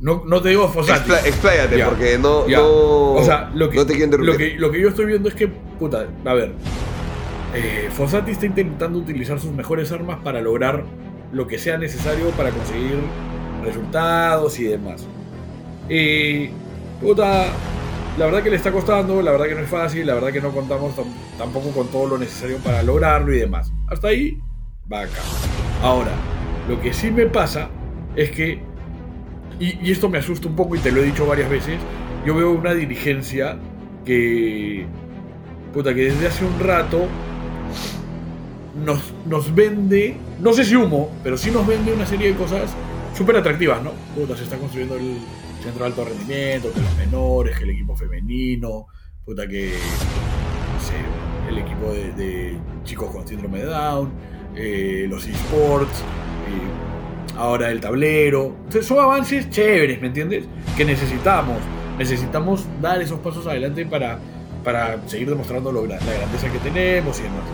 No, no te digo Fossati. Expl expláyate, Ya, porque no, no, o sea, lo que, no te quiero interrumpir. lo que, lo que yo estoy viendo es que, puta, a ver, eh, Fossati está intentando utilizar sus mejores armas para lograr lo que sea necesario para conseguir resultados y demás. Eh, puta, la verdad que le está costando, la verdad que no es fácil, la verdad que no contamos tam- tampoco con todo lo necesario para lograrlo y demás. Hasta ahí, va acá. Ahora, lo que sí me pasa es que, y, y esto me asusta un poco y te lo he dicho varias veces, yo veo una dirigencia que, puta, que desde hace un rato nos, nos vende, no sé si humo, pero sí nos vende una serie de cosas súper atractivas, ¿no? Puta, se está construyendo el centro de alto rendimiento, que los menores, que el equipo femenino, puta, que, el equipo de, chicos con síndrome de Down, eh, los esports, eh, ahora el tablero. Son avances chéveres, ¿me entiendes? Que necesitamos. Necesitamos dar esos pasos adelante para, para seguir demostrando la grandeza que tenemos y demás.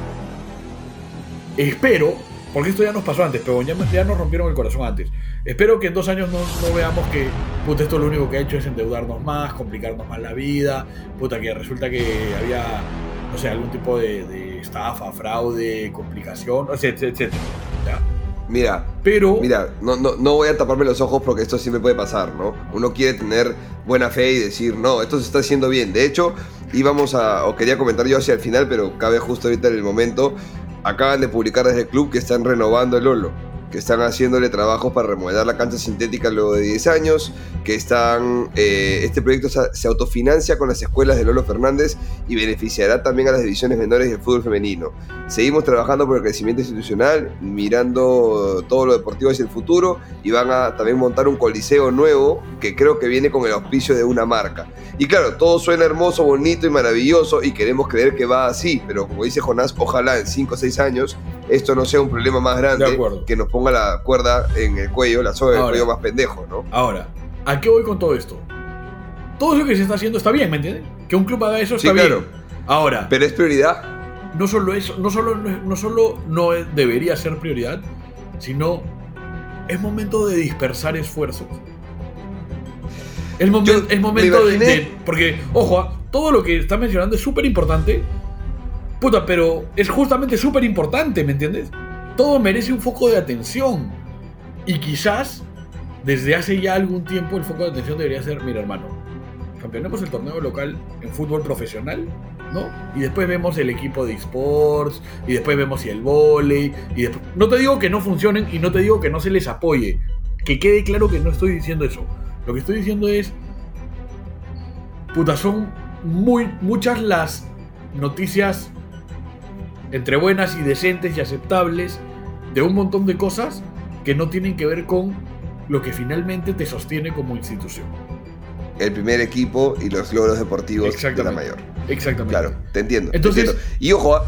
Espero, porque esto ya nos pasó antes, pero ya, ya nos rompieron el corazón antes. Espero que en dos años no, no veamos que, puta, esto lo único que ha hecho es endeudarnos más, complicarnos más la vida, puta, que resulta que había, no sé, algún tipo de, de estafa, fraude, complicación, etcétera, etcétera. ¿ya? Mira, Pero, Mira, no, no, no voy a taparme los ojos porque esto siempre puede pasar, ¿no? Uno quiere tener buena fe y decir, no, esto se está haciendo bien. De hecho, íbamos a, o quería comentar yo hacia el final, pero cabe justo ahorita en el momento. Acaban de publicar desde el club que están renovando el Lolo, que están haciéndole trabajos para remodelar la cancha sintética luego de 10 años, que están, eh, este proyecto se, autofinancia con las escuelas de Lolo Fernández y beneficiará también a las divisiones menores del fútbol femenino. Seguimos trabajando por el crecimiento institucional, mirando todo lo deportivo hacia el futuro y van a también montar un coliseo nuevo que creo que viene con el auspicio de una marca. Y claro, todo suena hermoso, bonito y maravilloso y queremos creer que va así, pero como dice Jonás, ojalá en 5 o 6 años esto no sea un problema más De grande que nos ponga la cuerda en el cuello, la soga en el Ahora. cuello más pendejo, ¿no? ahora, ¿a qué voy con todo esto? Todo lo que se está haciendo está bien, ¿me entiendes? Que un club haga eso Sí, está bien. claro. Ahora, Pero es prioridad. no solo eso, no solo, no solo no debería ser prioridad, sino es momento de dispersar esfuerzos. Es, momen- es me momento de, imaginé- de- Porque, ojo, ah, todo lo que está mencionando es súper importante. Puta, pero es justamente súper importante, ¿me entiendes? Todo merece un foco de atención. Y quizás, desde hace ya algún tiempo, el foco de atención debería ser, mira hermano, campeonemos el torneo local en fútbol profesional, ¿no? Y después vemos el equipo de esports, y después vemos si el volei, y después... No te digo que no funcionen y no te digo que no se les apoye. Que quede claro que no estoy diciendo eso. Lo que estoy diciendo es... Puta, son muy, muchas las noticias entre buenas y decentes y aceptables de un montón de cosas que no tienen que ver con lo que finalmente te sostiene como institución. El primer equipo y los logros deportivos de la mayor. Exactamente. Claro, te entiendo. te Entonces- entiendo. Y ojo, ah,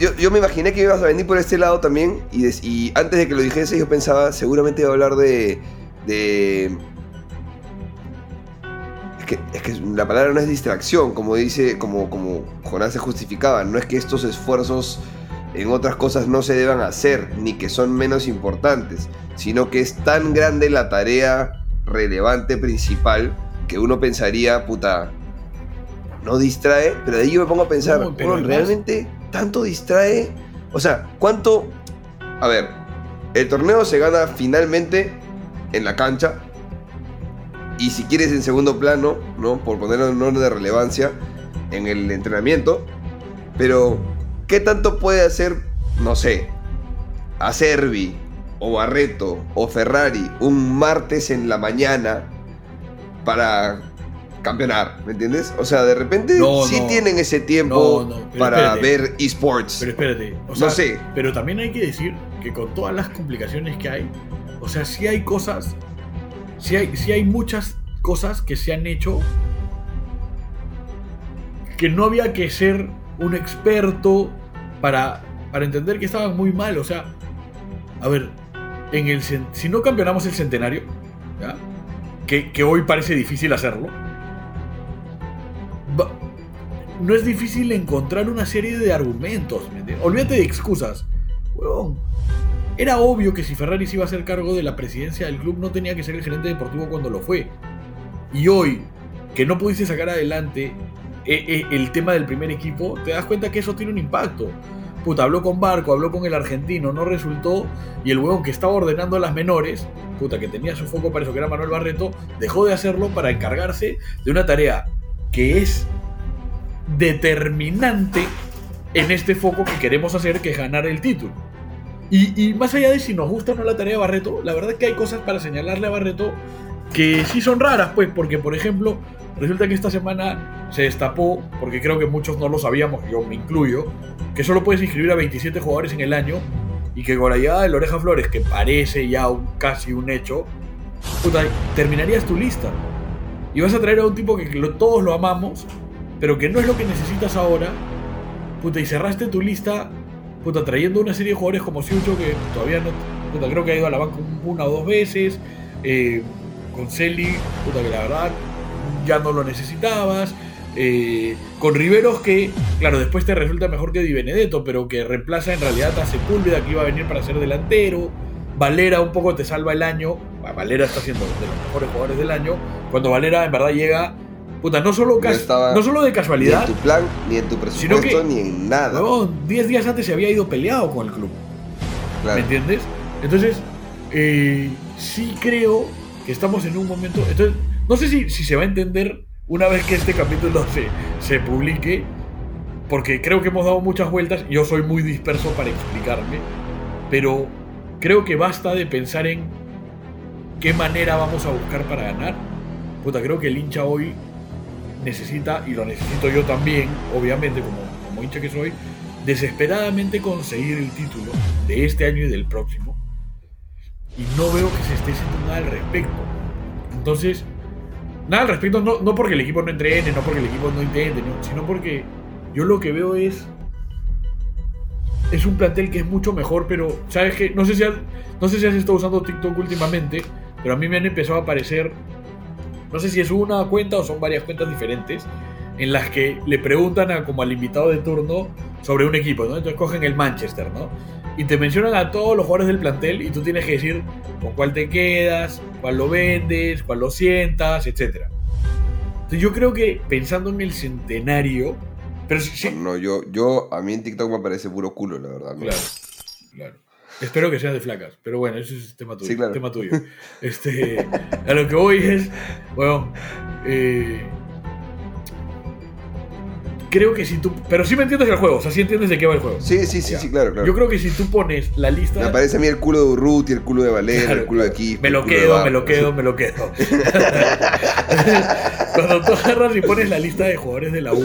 yo, yo me imaginé que ibas a venir por este lado también. Y, des- y antes de que lo dijese, yo pensaba, seguramente iba a hablar de. de Es que, es que la palabra no es distracción, como dice, como, como Jonás se justificaba. No es que estos esfuerzos en otras cosas no se deban hacer, ni que son menos importantes, sino que es tan grande la tarea relevante principal que uno pensaría, puta, no distrae, pero de ahí yo me pongo a pensar, No, pero realmente tanto distrae, o sea, ¿cuánto? A ver, el torneo se gana finalmente en la cancha y si quieres en segundo plano, ¿no? Por ponerlo en orden de relevancia en el entrenamiento, pero ¿qué tanto puede hacer, no sé, Acerbi o Barreto o Ferrari un martes en la mañana para campeonar, ¿me entiendes? O sea, de repente No, sí no. tienen ese tiempo No, para espérate. ver esports. Pero espérate, o No sé. pero también hay que decir que con todas las complicaciones que hay, o sea, sí hay cosas, sí hay, sí hay muchas cosas que se han hecho que no había que ser un experto para, para entender que estaban muy mal. O sea, a ver, en el, si no campeonamos el centenario. Que, que hoy parece difícil hacerlo, no es difícil encontrar una serie de argumentos. ¿me? Olvídate de excusas. Huevón, Era obvio que si Ferrari se iba a hacer cargo de la presidencia del club, no tenía que ser el gerente deportivo cuando lo fue. Y hoy, que no pudiste sacar adelante eh, eh, el tema del primer equipo, te das cuenta que eso tiene un impacto. Puta, habló con Barco, habló con el argentino, no resultó. Y el huevón que estaba ordenando a las menores, puta, que tenía su foco para eso, que era Manuel Barreto, dejó de hacerlo para encargarse de una tarea que es determinante en este foco que queremos hacer, que es ganar el título. Y, más allá de si nos gusta o no la tarea de Barreto, la verdad es que hay cosas para señalarle a Barreto que sí son raras, pues, porque por ejemplo, resulta que esta semana se destapó, porque creo que muchos no lo sabíamos, yo me incluyo, que solo puedes inscribir a 27 jugadores en el año y que con la llegada de Oreja Flores, que parece ya un, casi un hecho, puta, terminarías tu lista. Y vas a traer a un tipo que lo- todos lo amamos, pero que no es lo que necesitas ahora, puta, y cerraste tu lista, puta, trayendo una serie de jugadores como Siucho, que todavía no, puta, creo que ha ido a la banca un- una o dos veces, eh, con Celi, puta, que la verdad ya no lo necesitabas, eh, con Riveros que, claro, después te resulta mejor que Di Benedetto, pero que reemplaza en realidad a Sepúlveda, que iba a venir para ser delantero, Valera un poco te salva el año, Valera está siendo de los mejores jugadores del año, cuando Valera en verdad llega, puta, no solo, No cas- estaba no solo de Ni casualidad, en tu plan, ni en tu presupuesto, que- ni en nada. huevón, 10 días antes se había ido peleado con el club. Claro. ¿Me entiendes? Entonces, eh, sí creo que estamos en un momento. Entonces, no sé si, si se va a entender una vez que este capítulo se, se publique, porque creo que hemos dado muchas vueltas. Yo soy muy disperso para explicarme, pero creo que basta de pensar en qué manera vamos a buscar para ganar. Puta, creo que el hincha hoy necesita, y lo necesito yo también, obviamente, como, como hincha que soy, desesperadamente conseguir el título de este año y del próximo. Y no veo que se esté haciendo nada al respecto. Entonces, nada al respecto, no, no porque el equipo no entrene, no porque el equipo no intente, no, sino porque yo lo que veo es. Es un plantel que es mucho mejor, pero, ¿sabes qué? No sé si has, no sé si has estado usando TikTok últimamente, pero a mí me han empezado a aparecer. No sé si es una cuenta o son varias cuentas diferentes en las que le preguntan a, como al invitado de turno sobre un equipo, ¿no? Entonces cogen el Manchester, ¿no? Y te mencionan a todos los jugadores del plantel y tú tienes que decir con cuál te quedas, cuál lo vendes, cuál lo sientas, etc. Entonces yo creo que pensando en el centenario, pero No, yo, yo, a mí en TikTok me parece puro culo, la verdad. claro, claro. Espero que sea de flacas, pero bueno, eso es tema tuyo. Sí, claro. tema tuyo. Este, a lo que voy es, bueno, eh, creo que si tú, pero sí me entiendes el juego, o sea, sí entiendes de qué va el juego. Sí, sí, sí, Ya. sí, claro, claro. Yo creo que si tú pones la lista, Me parece a mí el culo de Urruti, el culo de Valera, Claro, el culo de aquí. me lo quedo, me lo quedo, me lo quedo. Cuando tú agarras y pones la lista de jugadores de la U,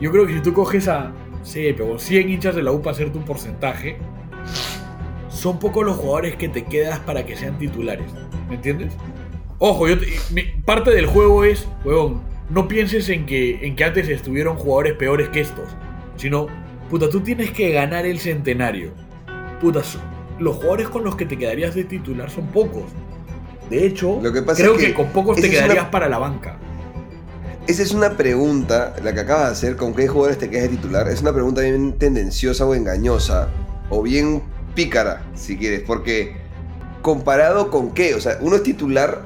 yo creo que si tú coges a, sí, pero 100 hinchas de la U para hacerte un porcentaje, son pocos los jugadores que te quedas para que sean titulares. ¿Me entiendes? Ojo, yo te- mi- parte del juego es, huevón, no pienses en que, en que antes estuvieron jugadores peores que estos, sino, puta, tú tienes que ganar el centenario. Puta, los jugadores con los que te quedarías de titular son pocos. De hecho, Lo que pasa creo es que, que con pocos te quedarías una- para la banca. esa es una pregunta, la que acabas de hacer, ¿con qué jugadores te quedas de titular? Es una pregunta bien tendenciosa o engañosa, o bien pícara, si quieres, porque comparado con qué, o sea, uno es titular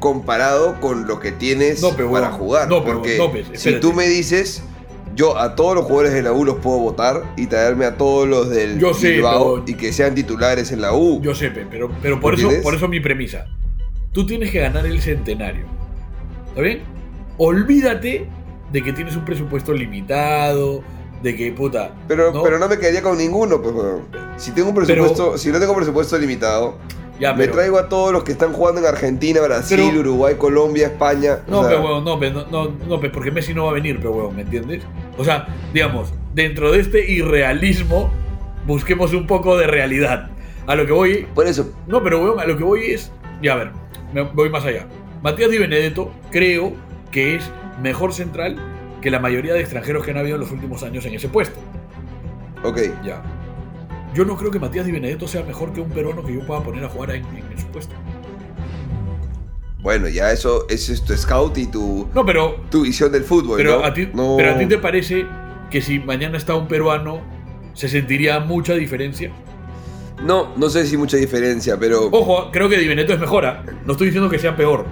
comparado con lo que tienes No, pero, para jugar. no, pero, porque no, si tú me dices, yo a todos los jugadores de la U los puedo votar y traerme a todos los del Yo sé, Bilbao y que sean titulares en la U. Yo sé, pe, pero, pero por, eso, por eso mi premisa. Tú tienes que ganar el centenario. ¿Está bien? Olvídate de que tienes un presupuesto limitado, de que, puta. pero, ¿no? pero no me quedaría con ninguno, pues, weón. Si tengo un Pero- presupuesto, si no tengo presupuesto limitado, Ya, me pero- traigo a todos los que están jugando en Argentina, Brasil, Pero- Uruguay, Colombia, España. No, o sea, pero huevón, no, pe, no, no, porque Messi no va a venir, pero huevón, ¿me entiendes? O sea, digamos, dentro de este irrealismo, busquemos un poco de realidad. A lo que voy, Por eso, no, pero huevón, a lo que voy es, ya a ver, me voy más allá. Matías Di Benedetto creo que es mejor central que la mayoría de extranjeros que han habido en los últimos años en ese puesto. ok. Ya. Yo no creo que Matías Di Benedetto sea mejor que un peruano que yo pueda poner a jugar en, en su puesto. Bueno, ya eso, eso es tu scout y tu, No, pero tu visión del fútbol. Pero, ¿no? a ti, No- pero a ti te parece que si mañana está un peruano, se sentiría mucha diferencia. No, no sé si mucha diferencia, pero. Ojo, creo que Di Benedetto es mejora. No estoy diciendo que sea peor.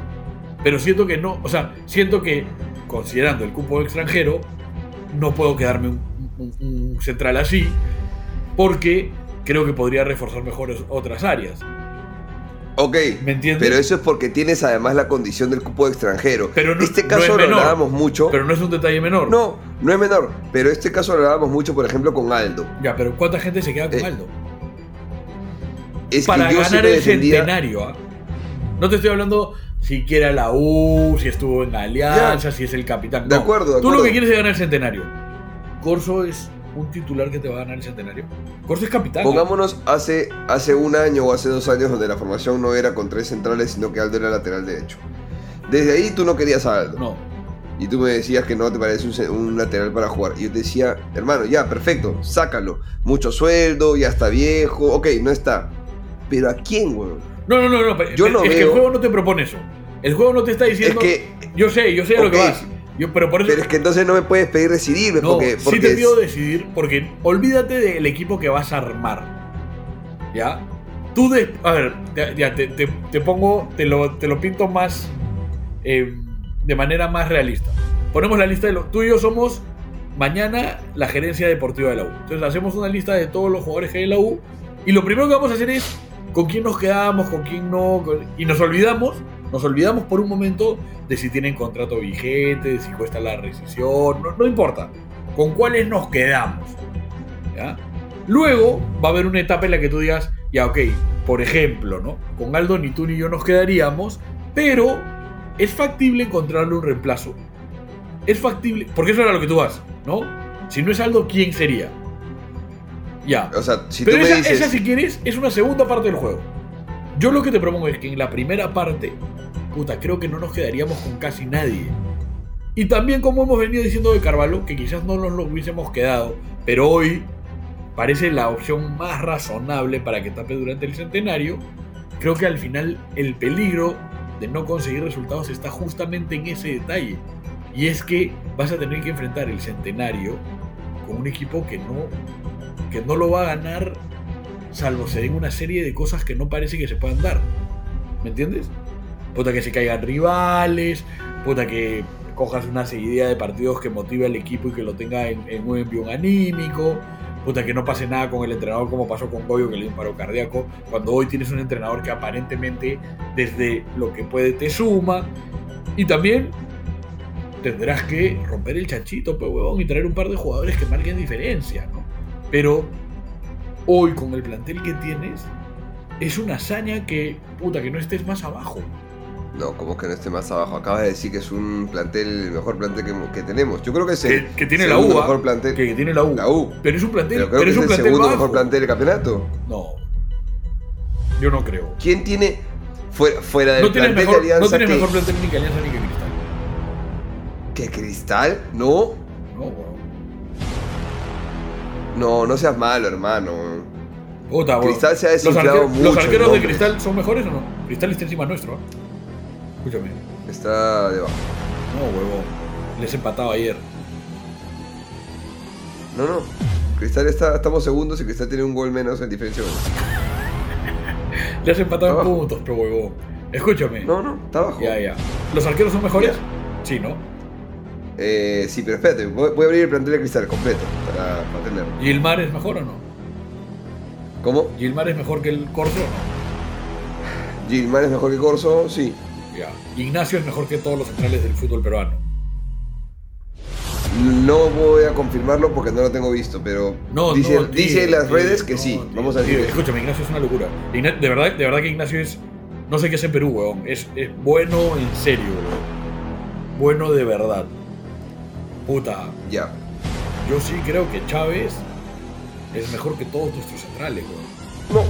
Pero siento que no. O sea, siento que, considerando el cupo extranjero, no puedo quedarme un, un- un central así. Porque creo que podría reforzar mejor otras áreas. Ok. ¿Me entiendes? Pero eso es porque tienes además la condición del cupo de extranjero. Pero no- este no caso es lo menor. hablábamos mucho. Pero no es un detalle menor. No, no es menor. Pero este caso lo hablábamos mucho, por ejemplo, con Aldo. Ya, pero ¿cuánta gente se queda con Eh, Aldo? Es para que yo ganar el defendía. centenario. ¿ah? No te estoy hablando siquiera la U, si estuvo en Alianza, Ya. si es el capitán. De No. acuerdo, de Tú lo acuerdo. que quieres es ganar el centenario. Corso es un titular que te va a ganar el centenario. Corso es capitán. Pongámonos hace, hace un año o hace dos años donde la formación no era con tres centrales, sino que Aldo era lateral derecho. Desde ahí tú no querías a Aldo. No. Y tú me decías que no te parece un, un lateral para jugar. Y yo te decía, hermano, ya, perfecto, sácalo. Mucho sueldo, ya está viejo. Ok, no está. Pero ¿a quién, weón? No, no, no, no. Yo pero no es que el veo- juego no te propone eso. El juego no te está diciendo. Es que, Yo sé, yo sé a lo que vas. Yo, pero por eso. pero es que entonces no me puedes pedir decidirme. No, porque, porque sí te es- pido decidir porque olvídate del equipo que vas a armar. ¿Ya? Tú de, a ver, ya, ya, te, te- te pongo, te lo, te lo pinto más eh, de manera más realista. Ponemos la lista de los. Tú y yo somos mañana la gerencia deportiva de la U. Entonces hacemos una lista de todos los jugadores que hay en la U. Y lo primero que vamos a hacer es con quién nos quedamos, con quién no. con- y nos olvidamos, nos olvidamos por un momento de si tienen contrato vigente, de si cuesta la rescisión, no, no importa. Con cuáles nos quedamos. ¿ya? Luego va a haber una etapa en la que tú digas, ya, ok, por ejemplo, ¿no? Con Aldo ni tú ni yo nos quedaríamos, pero es factible encontrarle un reemplazo. Es factible, porque eso era lo que tú vas, ¿no? Si no es Aldo, ¿quién sería? Ya. O sea, si Pero tú me dices. esa, si quieres, es una segunda parte del juego. Yo lo que te propongo es que en la primera parte, puta, creo que no nos quedaríamos con casi nadie. Y también, como hemos venido diciendo de Carvalho, que quizás no nos lo hubiésemos quedado, pero hoy parece la opción más razonable para que tape durante el centenario. Creo que al final el peligro de no conseguir resultados está justamente en ese detalle. Y es que vas a tener que enfrentar el centenario con un equipo que no, que no lo va a ganar salvo se den una serie de cosas que no parece que se puedan dar. ¿Me entiendes? Puta que se caigan rivales, puta que cojas una seguidilla de partidos que motive al equipo y que lo tenga en, en un envío anímico, puta que no pase nada con el entrenador como pasó con Goyo que le dio un paro cardíaco, cuando hoy tienes un entrenador que aparentemente desde lo que puede te suma, y también tendrás que romper el chanchito, pues huevón, y traer un par de jugadores que marquen diferencia, ¿no? Pero hoy con el plantel que tienes, es una hazaña que, puta, que no estés más abajo. No, como que no esté más abajo. Acabas de decir que es un plantel, el mejor plantel que, que tenemos. Yo creo que es el Que, que tiene la U, ¿ah? mejor plantel. que, que tiene la U. La U. Pero es un plantel, Pero creo pero que es es un el plantel segundo bajo. mejor plantel del campeonato. No. Yo no creo. ¿Quién tiene fuera, fuera del No plantel mejor, de Alianza no tienes que, mejor plantel ni que Alianza ni que Cristal. que Cristal? No, No, weón. No, no seas malo, hermano. Puta. Cristal se ha Los, desinflado arque- mucho ¿Los arqueros de. Cristal son mejores o no? Cristal está encima nuestro, ¿ah? Escúchame. Está debajo. No, huevón. Les empatado ayer. No, no. Cristal está, estamos segundos y Cristal tiene un gol menos en diferencia. de goles. Le has empatado en puntos, pero huevón. Escúchame. No, no, está abajo. Ya, ya. ¿Los arqueros son mejores? Ya. Sí, ¿no? Eh, sí, pero espérate, voy, voy a abrir el plantel de Cristal completo para, para tenerlo. ¿Gilmar es mejor o no? ¿Cómo? ¿Gilmar es mejor que el Corso o no? Gilmar es mejor que Corso, sí. Ya. Ignacio es mejor que todos los centrales del fútbol peruano. No voy a confirmarlo porque no lo tengo visto, pero No, dice, no, tío, dice en las tío, redes que no, sí. tío, Vamos a decir. eso. Escúchame, Ignacio es una locura. De, verdad, de verdad que Ignacio es. No sé qué es en Perú, weón. Es, es bueno en serio, weón. Bueno de verdad. Puta. Ya. Yo sí creo que Chávez es mejor que todos nuestros centrales, weón.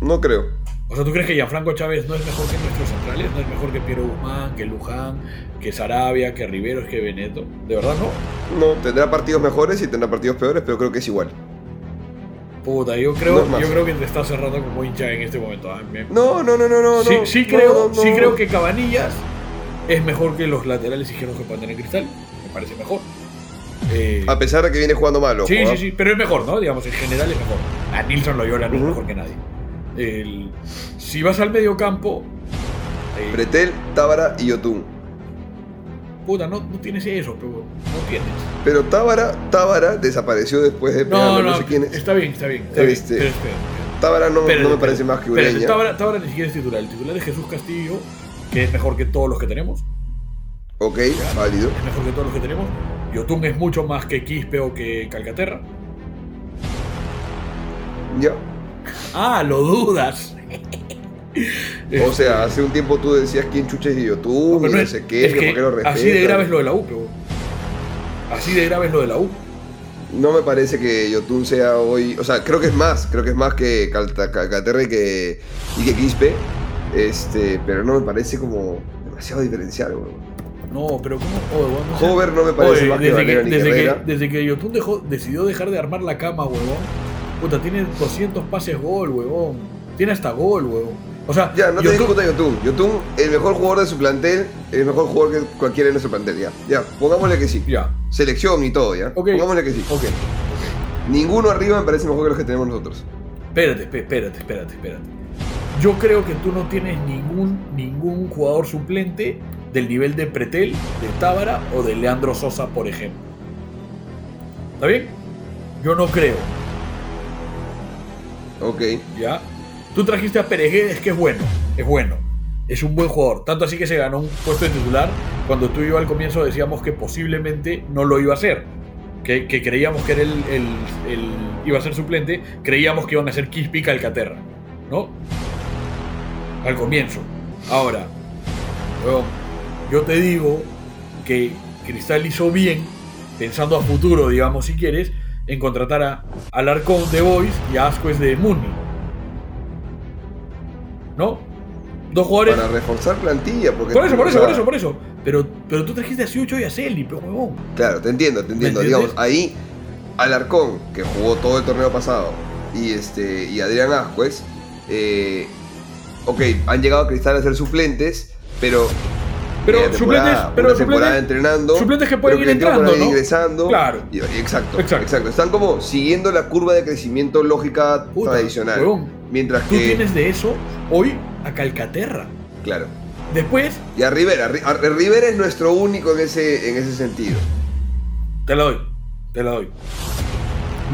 No, no creo. O sea, ¿tú crees que Gianfranco Chávez no es mejor que nuestros centrales? ¿No es mejor que Piero Guzmán, que Luján, que Sarabia, que Riveros, que Beneto? ¿De verdad no? No, tendrá partidos mejores y tendrá partidos peores, pero creo que es igual. Puta, yo creo, No yo creo que te estás cerrando como hincha en este momento. ah, me- No, no, no, no, no. sí, no, sí no, creo, no, sí creo que Cabanillas es mejor que los laterales izquierdos que pueden tener Cristal. Parece mejor. Eh, A pesar de que viene jugando mal, ojo, sí, ¿ah? sí, sí, pero es mejor, ¿no? Digamos, en general es mejor. A Nilsson Loyola no es Ujú. mejor que nadie. El- si vas al medio campo, eh, Pretel, Tábara y Yotun. puta, no, no tienes eso, pero no tienes. Pero Tábara, Tábara desapareció después de pegarle No, no, no, sé quién es. está bien, está bien. Está Este, bien. Pero Tábara no, espera, no me parece más que Ureña. Tábara, Tábara ni siquiera es titular. El titular es Jesús Castillo, que es mejor que todos los que tenemos. Ok, válido. Es mejor que todos los que tenemos. Yotun es mucho más que Quispe o que Calcaterra. Ya. Ah, lo dudas. O sea, hace un tiempo tú decías quién chuches y Yotun no no es- sé qué, es que que por qué lo respetas. así de grave es lo de la U, pero. Así de grave es lo de la U. No me parece que Yotun sea hoy. O sea, creo que es más. Creo que es más que Calcaterra y que, y que Quispe. Este, pero no me parece como demasiado diferencial, weón. No, pero ¿cómo? Oh, weón, no sé. Hover no me parece Oye, más que desde que, ni desde, que, Herrera. desde que Yotun dejó, decidió dejar de armar la cama, huevón. Puta, tiene 200 pases gol, huevón. Tiene hasta gol, huevón. O sea, Ya, no te Yotun- discuta Yotun. Yotun, el mejor jugador de su plantel, el mejor jugador que cualquiera de nuestro plantel, ya. Ya, pongámosle que sí. Ya, Selección y todo, ya. Ok. Pongámosle que sí. ok. Ninguno arriba me parece mejor que los que tenemos nosotros. Espérate, espérate, espérate, espérate. Yo creo que tú no tienes ningún, ningún jugador suplente del nivel de Pretel, de Tábara o de Leandro Sosa, por ejemplo. ¿Está bien? Yo no creo, Ok. ¿ya? Tú trajiste a Pereguedes, que es bueno, es bueno. Es un buen jugador. Tanto así que se ganó un puesto de titular cuando tú y yo al comienzo decíamos que posiblemente no lo iba a hacer. Que, que creíamos que era el, el- el- iba a ser suplente, creíamos que iban a ser Quispe y Calcaterra, ¿no? Al comienzo. Ahora, weón, yo te digo que Cristal hizo bien, pensando a futuro, digamos, si quieres, en contratar a Alarcón de Boys y a Ascuez de Muni. ¿No? Dos jugadores. Para reforzar plantilla, porque. Por eso, por eso, por eso, por eso. Pero, pero tú trajiste a Siucho y a Celi, pero huevón. Claro, te entiendo, te entiendo. ¿Me Digamos, ahí Alarcón, que jugó todo el torneo pasado, y este y Adrián Ascuez, eh, ok, han llegado a Cristal a ser suplentes, pero. Pero media temporada, suplentes, pero una temporada suplentes- entrenando. suplentes que pueden ir tiempo entrando, ¿no? ingresando. Claro. Y- exacto, Exacto. exacto, Están como siguiendo la curva de crecimiento lógica Puta, tradicional. huevón. Mientras Tú que. tienes de eso hoy a Calcaterra. Claro. Después, Y a Rivera. Ri- a- Rivera es nuestro único en ese, en ese sentido. te la doy, te la doy.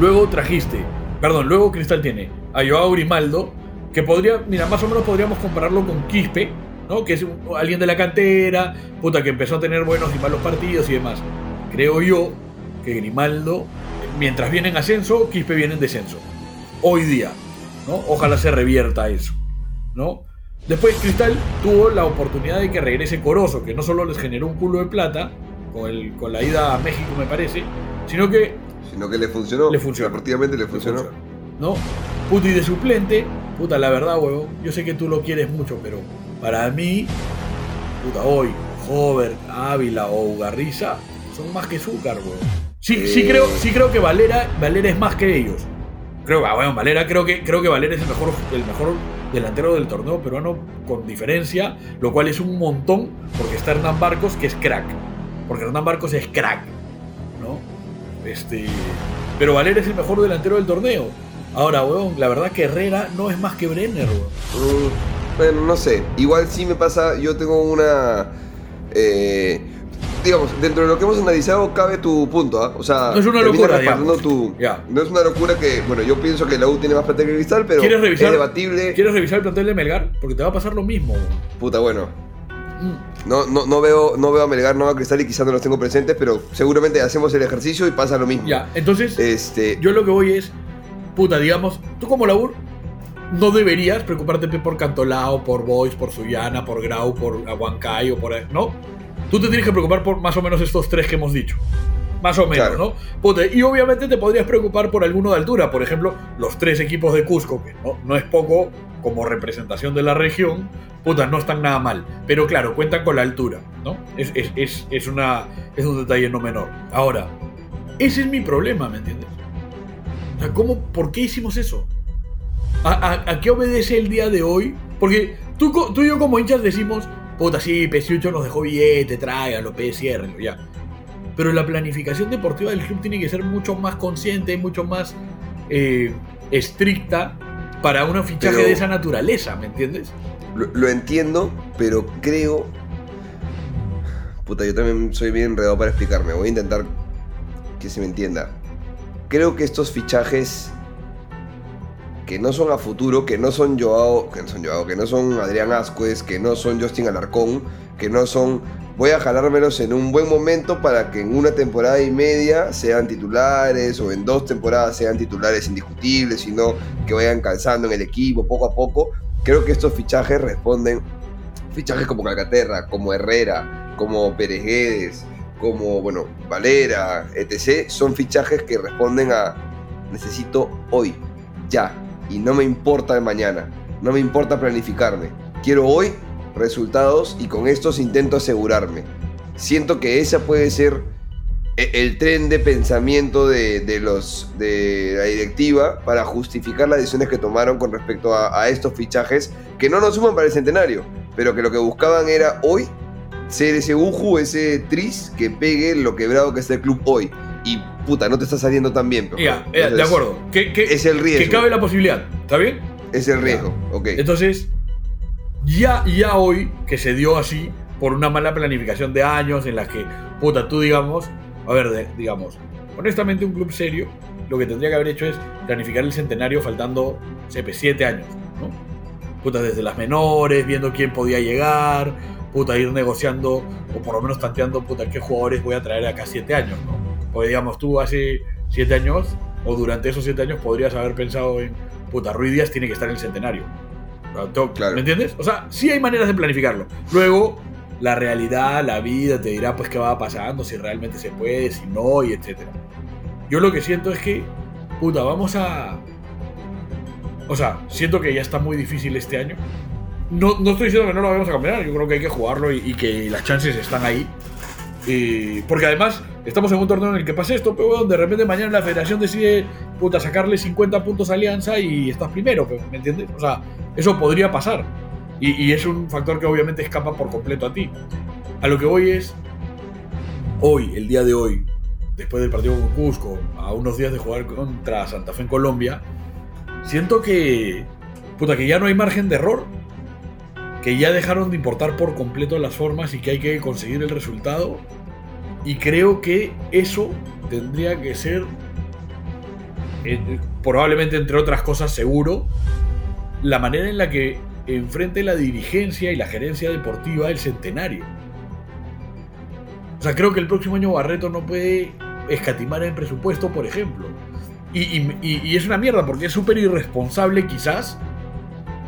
Luego trajiste, perdón, luego Cristal tiene a Joao Grimaldo, que podría, mira, más o menos podríamos compararlo con Quispe, ¿no? Que es alguien de la cantera, puta, que empezó a tener buenos y malos partidos y demás. Creo yo que Grimaldo, mientras viene en ascenso, Quispe viene en descenso. Hoy día, ¿no? Ojalá se revierta eso, ¿no? Después Cristal tuvo la oportunidad de que regrese Corozo, que no solo les generó un culo de plata, con, el, con la ida a México me parece, sino que Sino que le funcionó. Le funcionó. Deportivamente le funcionó. ¿no? Puta y de suplente, puta, la verdad, huevón, yo sé que tú lo quieres mucho, pero para mí, puta, hoy, Hover, Ávila o Ugarriza son más que Zúcar, huevón. Sí, sí, Eh. creo, sí creo que Valera, Valera es más que ellos. Creo, ah, bueno, Valera, creo que, creo que Valera es el mejor, el mejor delantero del torneo peruano con diferencia, lo cual es un montón, porque está Hernán Barcos, que es crack. porque Hernán Barcos es crack, ¿no? Este, pero Valera es el mejor delantero del torneo. Ahora, weón, la verdad que Herrera no es más que Brenner, weón. Bueno, no sé. Igual sí me pasa, yo tengo una... eh, digamos, dentro de lo que hemos analizado cabe tu punto, ¿ah? O sea, No es una locura, tu... Ya. No es una locura que, bueno, yo pienso que la U tiene más plata que Cristal, pero es debatible. ¿Quieres revisar el plantel de Melgar? Porque te va a pasar lo mismo. Puta, bueno. Mm. No, no, no, veo, no veo a Melgar, no veo a Cristal y quizás no los tengo presentes, pero seguramente hacemos el ejercicio y pasa lo mismo. Ya, entonces, Este, yo lo que voy es, puta, digamos, tú como labur no deberías preocuparte por Cantolao, por Boys, por Suyana, por Grau, por Aguancay o por... ¿No? Tú te tienes que preocupar por más o menos estos tres que hemos dicho. Más o menos, Claro. ¿no? Puta, y obviamente te podrías preocupar por alguno de altura. Por ejemplo, los tres equipos de Cusco, que no, no es poco como representación de la región, puta, no están nada mal. Pero claro, cuentan con la altura, ¿no? Es, es, es, es una, es un detalle no menor. Ahora, ese es mi problema, ¿me entiendes? O sea, ¿cómo, ¿por qué hicimos eso? ¿A, a, a qué obedece el día de hoy? Porque tú, tú y yo como hinchas decimos, puta, sí, PS8 nos dejó billete, tráiganlo, PS, ciérrenlo, ya. Pero la planificación deportiva del club tiene que ser mucho más consciente, mucho más eh, estricta para un fichaje Pero- de esa naturaleza, ¿me entiendes? lo, lo entiendo, pero creo... Puta, yo también soy bien enredado para explicarme. Voy a intentar que se me entienda. Creo que estos fichajes que no son a futuro, que no son Joao, que no son Joao, que no son Adrián Ascuez, que no son Justin Alarcón, que no son voy a jalármelos en un buen momento para que en una temporada y media sean titulares o en dos temporadas sean titulares indiscutibles, sino que vayan calzando en el equipo poco a poco. Creo que estos fichajes responden, fichajes como Calcaterra, como Herrera, como Pérez como, bueno, Valera, etc., son fichajes que responden a necesito hoy, ya, y no me importa el mañana, no me importa planificarme, quiero hoy resultados y con estos intento asegurarme. Siento que esa puede ser e- el tren de pensamiento de, los, de la directiva para justificar las decisiones que tomaron con respecto a, a estos fichajes que no nos suman para el centenario, pero que lo que buscaban era hoy ser ese Uju, ese Tris que pegue lo quebrado que está el club hoy. Y puta, no te está saliendo tan bien. pero Ya, de acuerdo. Que, que- Es el riesgo. que cabe la posibilidad, ¿está bien? Es el riesgo, ok. Entonces, ya, ya hoy que se dio así por una mala planificación de años en la que, puta, tú digamos, a ver, de- digamos, honestamente un club serio lo que tendría que haber hecho es planificar el centenario faltando, sepe, siete años, ¿no? Puta, desde las menores, viendo quién podía llegar, puta, ir negociando o por lo menos tanteando, puta, qué jugadores voy a traer acá siete años, ¿no? Porque digamos, tú hace siete años o durante esos siete años podrías haber pensado en, puta, Ruiz Díaz tiene que estar en el centenario. Claro. ¿Me entiendes? O sea, sí hay maneras de planificarlo. Luego, la realidad, la vida te dirá pues qué va pasando, si realmente se puede, si no, y etcétera. Yo lo que siento es que, puta, vamos a... O sea, siento que ya está muy diciendo este año. No, no estoy diciendo que no lo vayamos a cambiar, yo creo que hay que jugarlo y, y que las chances están ahí. Eh, porque además estamos en un torneo en el que pasa esto, pero weón, de repente mañana la federación decide puta, sacarle 50 puntos a Alianza y estás primero, ¿me entiendes? O sea, eso podría pasar. Y, y es un factor que obviamente escapa por completo a ti. A lo que voy es, hoy, el día de hoy, después del partido con Cusco, a unos días de jugar contra Santa Fe en Colombia, siento que, puta, que ya no hay margen de error. Que ya dejaron de importar por completo las formas y que hay que conseguir el resultado. Y creo que eso tendría que ser, probablemente entre otras cosas, seguro, la manera en la que enfrente la dirigencia y la gerencia deportiva el centenario. O sea, creo que el próximo año Barreto no puede escatimar en presupuesto, por ejemplo. Y, y- es una mierda porque es súper irresponsable quizás,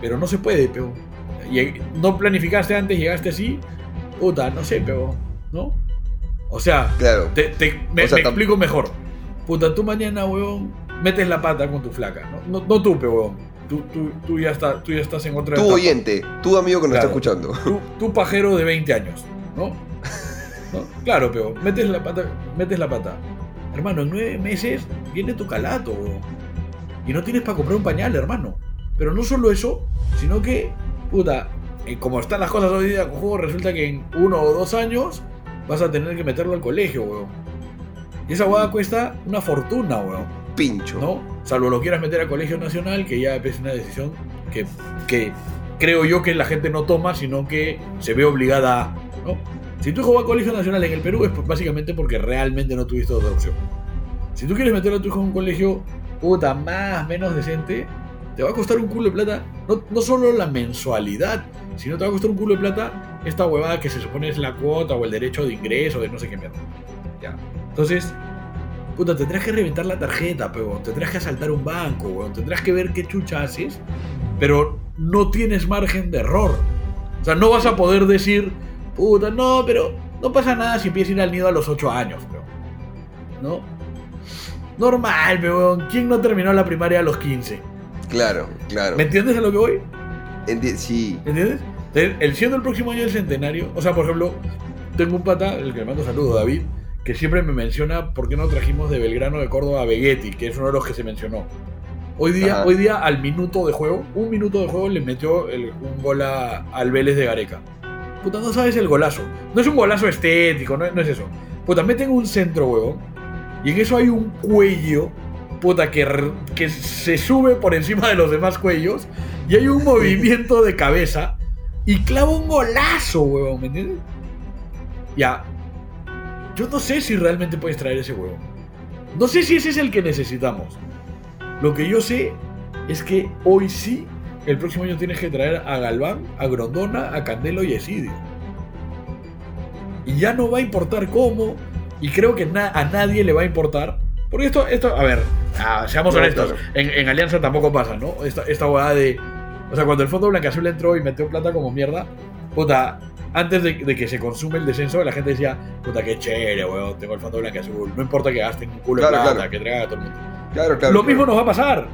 pero no se puede, pero... No planificaste antes, llegaste así, puta, no sé, pero... ¿No? O sea, Claro. te, te- me, O sea, me tam- explico mejor. Puta, tú mañana, weón, metes la pata con tu flaca. No, no, no tú, pe, weón. Tú, tú, tú, ya está, tú ya estás en otra Tú etapa. oyente, tú amigo que nos Claro. está escuchando. Tú, tú pajero de 20 años, ¿no? ¿No? Claro, pero metes la pata, metes la pata. Hermano, en nueve meses viene tu calato, weón. Y no tienes para comprar un pañal, hermano. Pero no solo eso, sino que, puta, eh, como están las cosas hoy día con juegos, resulta que en uno o dos años vas a tener que meterlo al colegio, weón. Y esa hueá cuesta una fortuna, weón. Pincho. ¿No? Salvo lo quieras meter al colegio nacional, que ya es una decisión que, que creo yo que la gente no toma, sino que se ve obligada a. ¿no? Si tu hijo va a colegio nacional en el Perú es básicamente porque realmente no tuviste otra opción. Si tú quieres meter a tu hijo en un colegio puta más, menos decente, te va a costar un culo de plata. No, no solo la mensualidad, sino te va a costar un culo de plata esta huevada que se supone es la cuota o el derecho de ingreso de no sé qué mierda. Ya. Entonces, puta, tendrás que reventar la tarjeta, pero tendrás que asaltar un banco, weón. Tendrás que ver qué chucha haces, pero no tienes margen de error. O sea, no vas a poder decir, puta, no, pero no pasa nada si empiezas a ir al nido a los 8 años, pero. ¿No? Normal, pero ¿quién no terminó la primaria a los 15? Claro, claro. ¿Me entiendes a lo que voy? Enti- sí. ¿Entiendes? El siendo el próximo año del centenario, o sea, por ejemplo, tengo un pata, el que le mando saludos, David, que siempre me menciona por qué no trajimos de Belgrano de Córdoba a Vegetti, que es uno de los que se mencionó. Hoy día, Ajá. hoy día al minuto de juego, un minuto de juego le metió el- un gol a- al Vélez de Gareca. Puta, no sabes el golazo. No es un golazo estético, no, no es eso. Puta, meten un centro, huevón. Y en eso hay un cuello, puta, que, que se sube por encima de los demás cuellos. Y hay un movimiento de cabeza. Y clava un golazo, huevón, ¿me entiendes? Ya. Yo no sé si realmente puedes traer ese huevo. No sé si ese es el que necesitamos. Lo que yo sé es que hoy sí, el próximo año tienes que traer a Galván, a Grondona, a Candelo y a Esidio. Y ya no va a importar cómo. Y creo que a nadie le va a importar. Porque esto, esto a ver, ah, seamos No, honestos. claro. En, en Alianza tampoco pasa, ¿no? Esta, esta hueá de. O sea, cuando el Fondo Blancaazul entró y metió plata como mierda, puta, antes de, de que se consume el descenso, la gente decía, puta, qué chévere, weón, tengo el Fondo Blancaazul. No importa que gasten un culo Claro, de plata, claro. que traigan a todo el mundo. Claro, claro. Lo mismo nos va a pasar,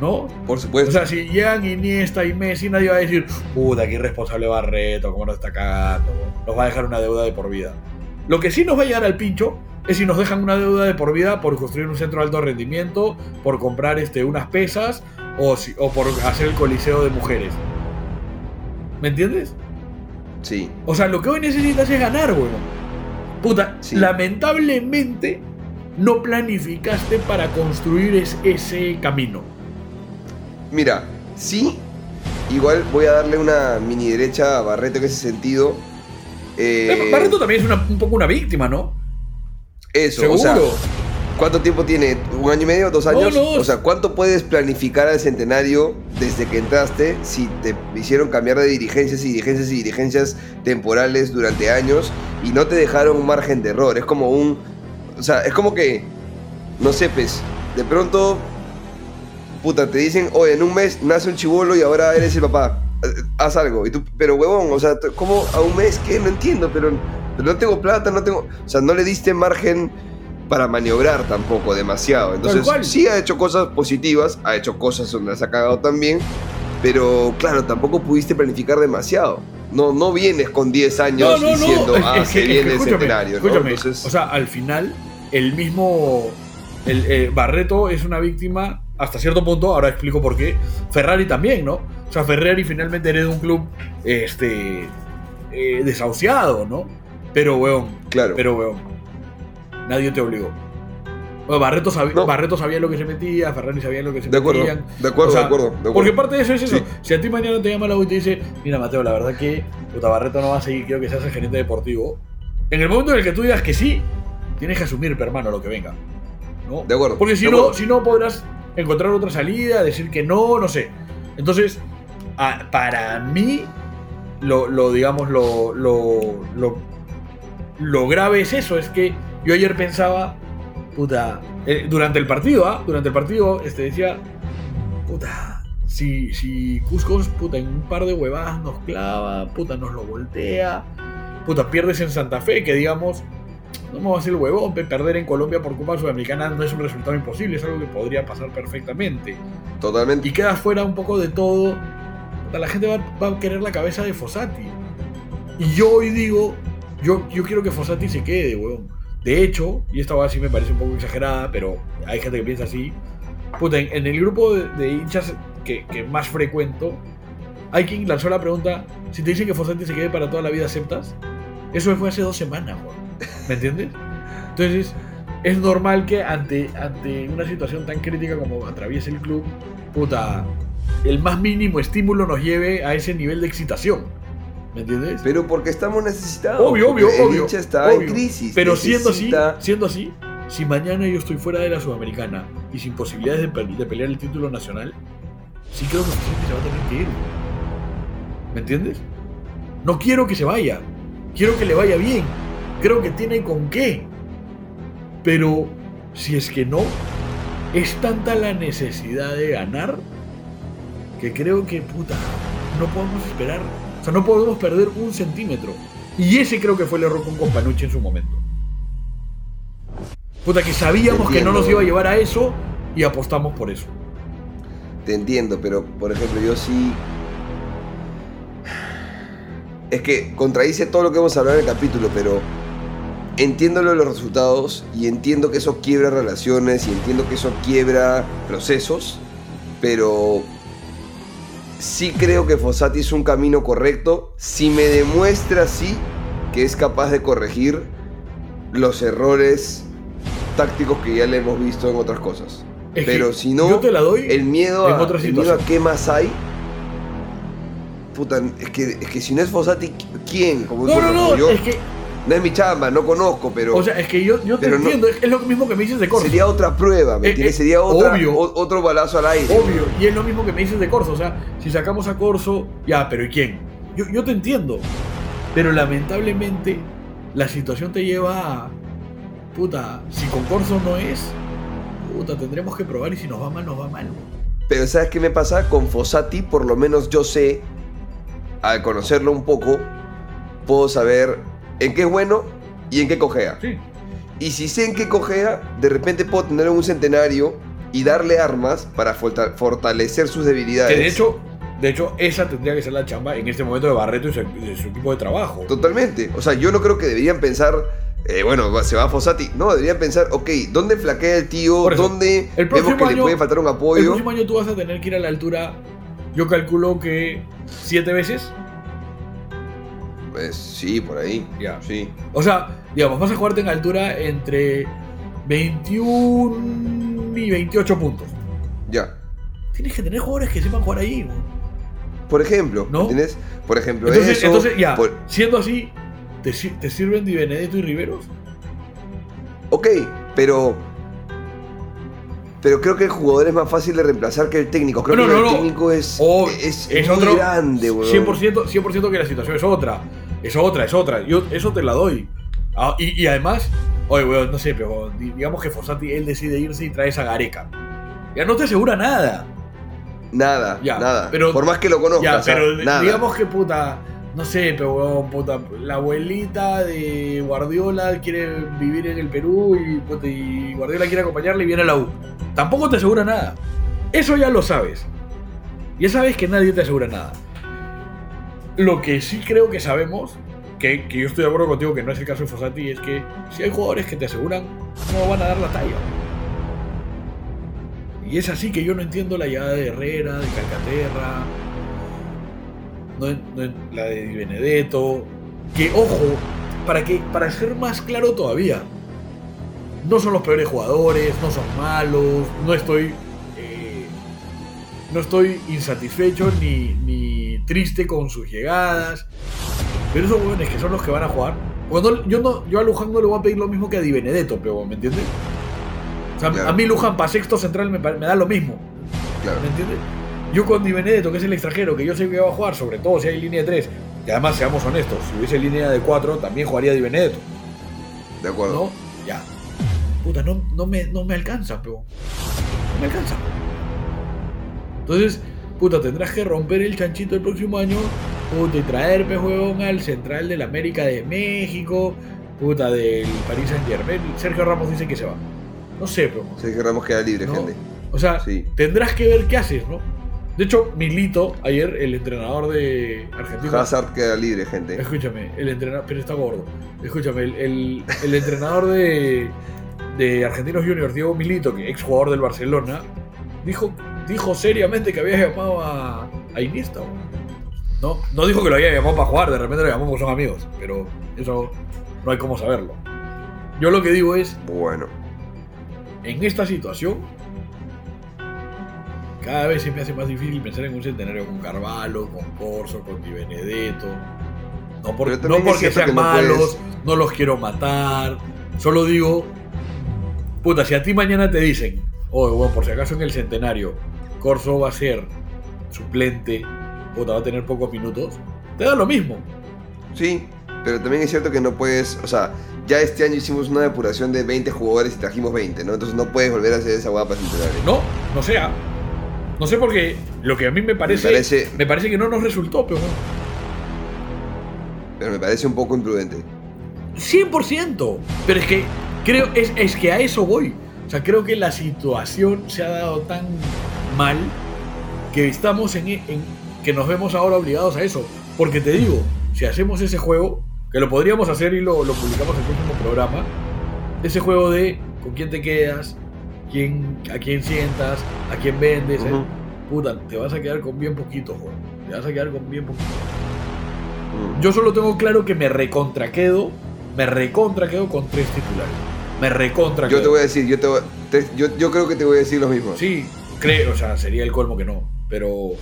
¿no? Por O supuesto. sea, si llegan Iniesta y Messi, nadie va a decir, puta, qué irresponsable Barreto, cómo nos está cagando, nos va a dejar una deuda de por vida. Lo que sí nos va a llegar al pincho es si nos dejan una deuda de por vida por construir un centro de alto rendimiento, por comprar este, unas pesas o, si- o por hacer el coliseo de mujeres. ¿Me entiendes? sí. O sea, lo que hoy necesitas es ganar, weón. Puta, Sí. lamentablemente no planificaste para construir es- ese camino. Mira, sí. Igual voy a darle una mini derecha a Barreto en ese sentido. Eh, Eh, Barreto también es una- un poco una víctima, ¿no? Eso, Seguro. o sea, ¿cuánto tiempo tiene? ¿Un año y medio? ¿Dos años? No, no. O sea, ¿cuánto puedes planificar al centenario desde que entraste si te hicieron cambiar de dirigencias y dirigencias y dirigencias temporales durante años y no te dejaron un margen de error? Es como un. O sea, es como que. No sé, pues. De pronto. Puta, te dicen, oye, en un mes nace un chivolo y ahora eres el papá. Haz algo. Y tú, pero huevón, o sea, ¿cómo a un mes? ¿Qué? No entiendo, pero no tengo plata, no tengo. O sea, no le diste margen para maniobrar tampoco demasiado. Entonces, sí ha hecho cosas positivas, ha hecho cosas donde las ha cagado también, pero claro, tampoco pudiste planificar demasiado. No, no vienes con 10 años diciendo, Es- ah, es se que- es viene que el centenario, ¿no? Entonces, O sea, al final, el mismo. El, eh, Barreto es una víctima hasta cierto punto, ahora explico por qué. Ferrari también, ¿no? O sea, Ferrari finalmente hereda un club este, eh, desahuciado, ¿no? Pero, weón, claro. pero, weón, nadie te obligó. Bueno, Barreto, sabía, No. Barreto sabía lo que se metía, Ferrari sabía lo que se de acuerdo, metían. de acuerdo, O sea, de acuerdo, de acuerdo. Porque parte de eso es eso. Sí. Si a ti mañana te llama la U y te dice, mira Mateo, la verdad que puta Barreto no va a seguir, quiero que seas el gerente deportivo. En el momento en el que tú digas que sí, tienes que asumir, hermano, lo que venga. ¿no? De acuerdo, Porque si no, acuerdo. si no podrás encontrar otra salida, decir que no, no sé. Entonces, a- para mí, lo, lo, digamos, lo, lo, lo, lo grave es eso, es que yo ayer pensaba, puta, eh, durante el partido, ¿ah? Durante el partido, este, decía, puta, si, si Cusco, puta, en un par de huevadas nos clava, puta, nos lo voltea, puta, pierdes en Santa Fe, que digamos, no me va a hacer el huevón, pe, perder en Colombia por Copa Sudamericana no es un resultado imposible, es algo que podría pasar perfectamente. Totalmente. Y quedas fuera un poco de todo, puta, la gente va, va a querer la cabeza de Fossati. Y yo hoy digo, yo, yo quiero que Fossati se quede, huevón. De hecho, y esta va sí me parece un poco exagerada, pero hay gente que piensa así. Puta, en, el grupo de, hinchas que, que más frecuento, hay quien lanzó la pregunta: si te dicen que Fossati se quede para toda la vida, ¿aceptas? Eso fue hace dos semanas, weón. ¿Me entiendes? Entonces, es normal que ante, ante una situación tan crítica como atraviesa el club, puta, el más mínimo estímulo nos lleve a ese nivel de excitación. ¿Me entiendes? Pero porque estamos necesitados. obvio, obvio, el obvio. hincha está obvio. en crisis. Pero siendo así, siendo así, si mañana yo estoy fuera de la Sudamericana y sin posibilidades de, pe- de pelear el título nacional, sí creo que se va a tener que ir. ¿Me entiendes? No quiero que se vaya. Quiero que le vaya bien. Creo que tiene con qué. Pero si es que no, es tanta la necesidad de ganar que creo que, puta, no podemos esperar. O sea, no podemos perder un centímetro. Y ese creo que fue el error con Companucci en su momento. Puta, que sabíamos que no nos iba a llevar a eso y apostamos por eso. Te entiendo, pero por ejemplo, yo sí. Es que contradice todo lo que hemos hablado en el capítulo, pero entiendo de los resultados y entiendo que eso quiebra relaciones y entiendo que eso quiebra procesos, pero sí creo que Fossati es un camino correcto si me demuestra sí que es capaz de corregir los errores tácticos que ya le hemos visto en otras cosas. Es pero si no, yo te la doy el miedo, a, el miedo a qué más hay. Puta, es que, es que si no es Fossati, ¿quién? Como No, no, no, yo- es que, no es mi chamba, no conozco, pero o sea, es que yo, yo te pero no- entiendo, es, es lo mismo que me dices de Corso. sería otra prueba, ¿me Eh, entiendes? eh, Sería otra, obvio. o- otro balazo al aire. Obvio, y es lo mismo que me dices de Corso. O sea, si sacamos a Corso, ya, pero ¿y quién? Yo, yo te entiendo. Pero lamentablemente, la situación te lleva a. Puta, si con Corso no es. Puta, tendremos que probar y si nos va mal, nos va mal. Pero ¿sabes qué me pasa? Con Fossati, por lo menos yo sé, al conocerlo un poco, puedo saber en qué es bueno y en qué cojea. Sí. Y si sé en qué cojea, de repente puedo tener un centenario y darle armas para forta- fortalecer sus debilidades. Que de hecho, de hecho, esa tendría que ser la chamba en este momento de Barreto y su, de su equipo de trabajo. Totalmente. O sea, yo no creo que deberían pensar, eh, bueno, se va Fossati. No, deberían pensar, ok, ¿dónde flaquea el tío? Eso, ¿Dónde el vemos que le año- puede faltar un El apoyo? próximo año tú vas a tener que ir a la altura, yo calculo que siete veces. Sí, por ahí. Ya. Sí. O sea, digamos, vas a jugarte en altura entre 21 y 28 puntos. Ya. Tienes que tener jugadores que sepan jugar ahí. Por ejemplo, ¿No? ¿entiendes? Por ejemplo, Entonces, eso. entonces ya, por- siendo así, ¿te, sir- te sirven Di Benedetto y Riveros? Ok, pero. Pero creo que el jugador es más fácil de reemplazar que el técnico. Creo No, que no, el técnico es, O es, es muy otro grande, weón. 100%, 100% que la situación es otra. Es otra, es otra. Yo eso te la doy. Ah, y, y además, oye, weón, no sé, pero di- digamos que Fossati él decide irse y trae esa Gareca. Ya no te asegura nada. Nada, Ya, nada. pero- Por más que lo conozcas, Ya, pero nada. digamos que puta, no sé, pero weón, puta, la abuelita de Guardiola quiere vivir en el Perú y, puta, y Guardiola quiere acompañarle y viene a la U. Tampoco te asegura nada. Eso ya lo sabes. Ya sabes que nadie te asegura nada. Lo que sí creo que sabemos, que, que yo estoy de acuerdo contigo que no es el caso de Fossati, es que si hay jugadores que te aseguran, no van a dar la talla. Y es así que yo no entiendo la llegada de Herrera, de Calcaterra, no, no- la de Benedetto. Que ojo, para, que, para ser más claro todavía, no son los peores jugadores, no son malos, no estoy. eh, no estoy insatisfecho ni, ni triste con sus llegadas. Pero esos jóvenes que son los que van a jugar. no- yo, no, yo a Luján no le voy a pedir lo mismo que a Di Benedetto, pero ¿me entiendes? O sea, Claro. a mí Luján para sexto central me, me da lo mismo. Claro. ¿Me entiendes? Yo con Di Benedetto, que es el extranjero, que yo sé que va a jugar, sobre todo si hay línea de 3, y además seamos honestos, si hubiese línea de 4, también jugaría Di Benedetto, De acuerdo. ¿no? Ya. Puta, no, no, me, no me alcanza, pero. No me alcanza. Entonces, puta, tendrás que romper el chanchito el próximo año, puta, y traer, pe, huevón, al central del América de México, puta, del Paris Saint Germain. Sergio Ramos dice que se va. No sé, pero. Sergio Ramos queda libre, ¿no? gente. O sea, Sí. tendrás que ver qué haces, ¿no? De hecho, Milito, ayer, el entrenador de Argentina. Hazard queda libre, gente. Escúchame, el entrenador. Pero está gordo. Escúchame, el, el- el entrenador de, de Argentinos Juniors, Diego Milito, que ex jugador del Barcelona, dijo, dijo seriamente que había llamado a, a Iniesta. No, no dijo que lo había llamado para jugar, de repente lo llamó porque son amigos, pero eso no hay cómo saberlo. Yo lo que digo es, Bueno. en esta situación, cada vez se me hace más difícil pensar en un centenario con Carvalho, con Corso, con Di Benedetto. No, por- no porque sean no malos, puedes- no los quiero matar. Solo digo, puta, si a ti mañana te dicen, oh, bueno, por si acaso en el centenario, Corso va a ser suplente, puta, va a tener pocos minutos, te da lo mismo. Sí, pero también es cierto que no puedes, o sea, ya este año hicimos una depuración de 20 jugadores y trajimos 20, ¿no? Entonces no puedes volver a hacer esa guapa centenario. No, no sea. No sé porque lo que a mí me parece, Me parece- me parece que no nos resultó, pero. Pero me parece un poco imprudente. 100%. Pero es que creo es, es que a eso voy. O sea, creo que la situación se ha dado tan mal que estamos en, en- que nos vemos ahora obligados a eso. Porque te digo, si hacemos ese juego, que lo podríamos hacer y lo, lo publicamos en el próximo programa, ese juego de con quién te quedas, quién, a quién sientas, a quién vendes, ¿eh? Ujú. puta, te vas a quedar con bien poquito, joder. Te vas a quedar con bien poquito. Mm. Yo solo tengo claro que me recontra quedo, me recontra quedo con tres titulares. Me recontra Yo te voy a decir, yo, te voy- te- yo, yo creo que te voy a decir lo mismo. Sí, creo, o sea, sería el colmo que no. Pero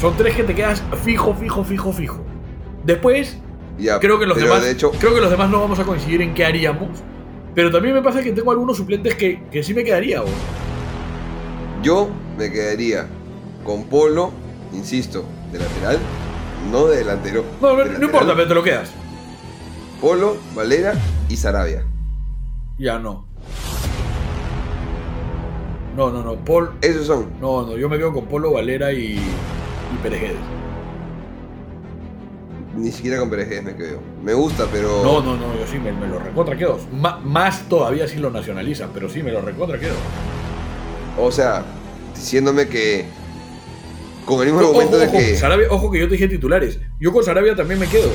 son tres que te quedas fijo, fijo, fijo, fijo. Después, Ya, creo que los demás. de hecho, creo que los demás no vamos a coincidir en qué haríamos. Pero también me pasa que tengo algunos suplentes que, que sí me quedaría, güey. yo me quedaría con Polo, insisto, de lateral, no de delantero. No, no, de no lateral. importa, pero te lo quedas. Polo, Valera y Sarabia. Ya no. No, no, no. Paul. Esos son. No, no, yo me quedo con Polo, Valera y, y Pérez Guedes. Ni siquiera con Pérez me quedo. Me gusta, pero. No, no, no, yo sí me, me lo recontra quedo. Ma- más todavía si lo nacionalizan, pero sí me lo recontra quedo. O sea, diciéndome que. Con el mismo argumento de ojo, que. Sarabia- ojo que yo te dije titulares. Yo con Sarabia también me quedo.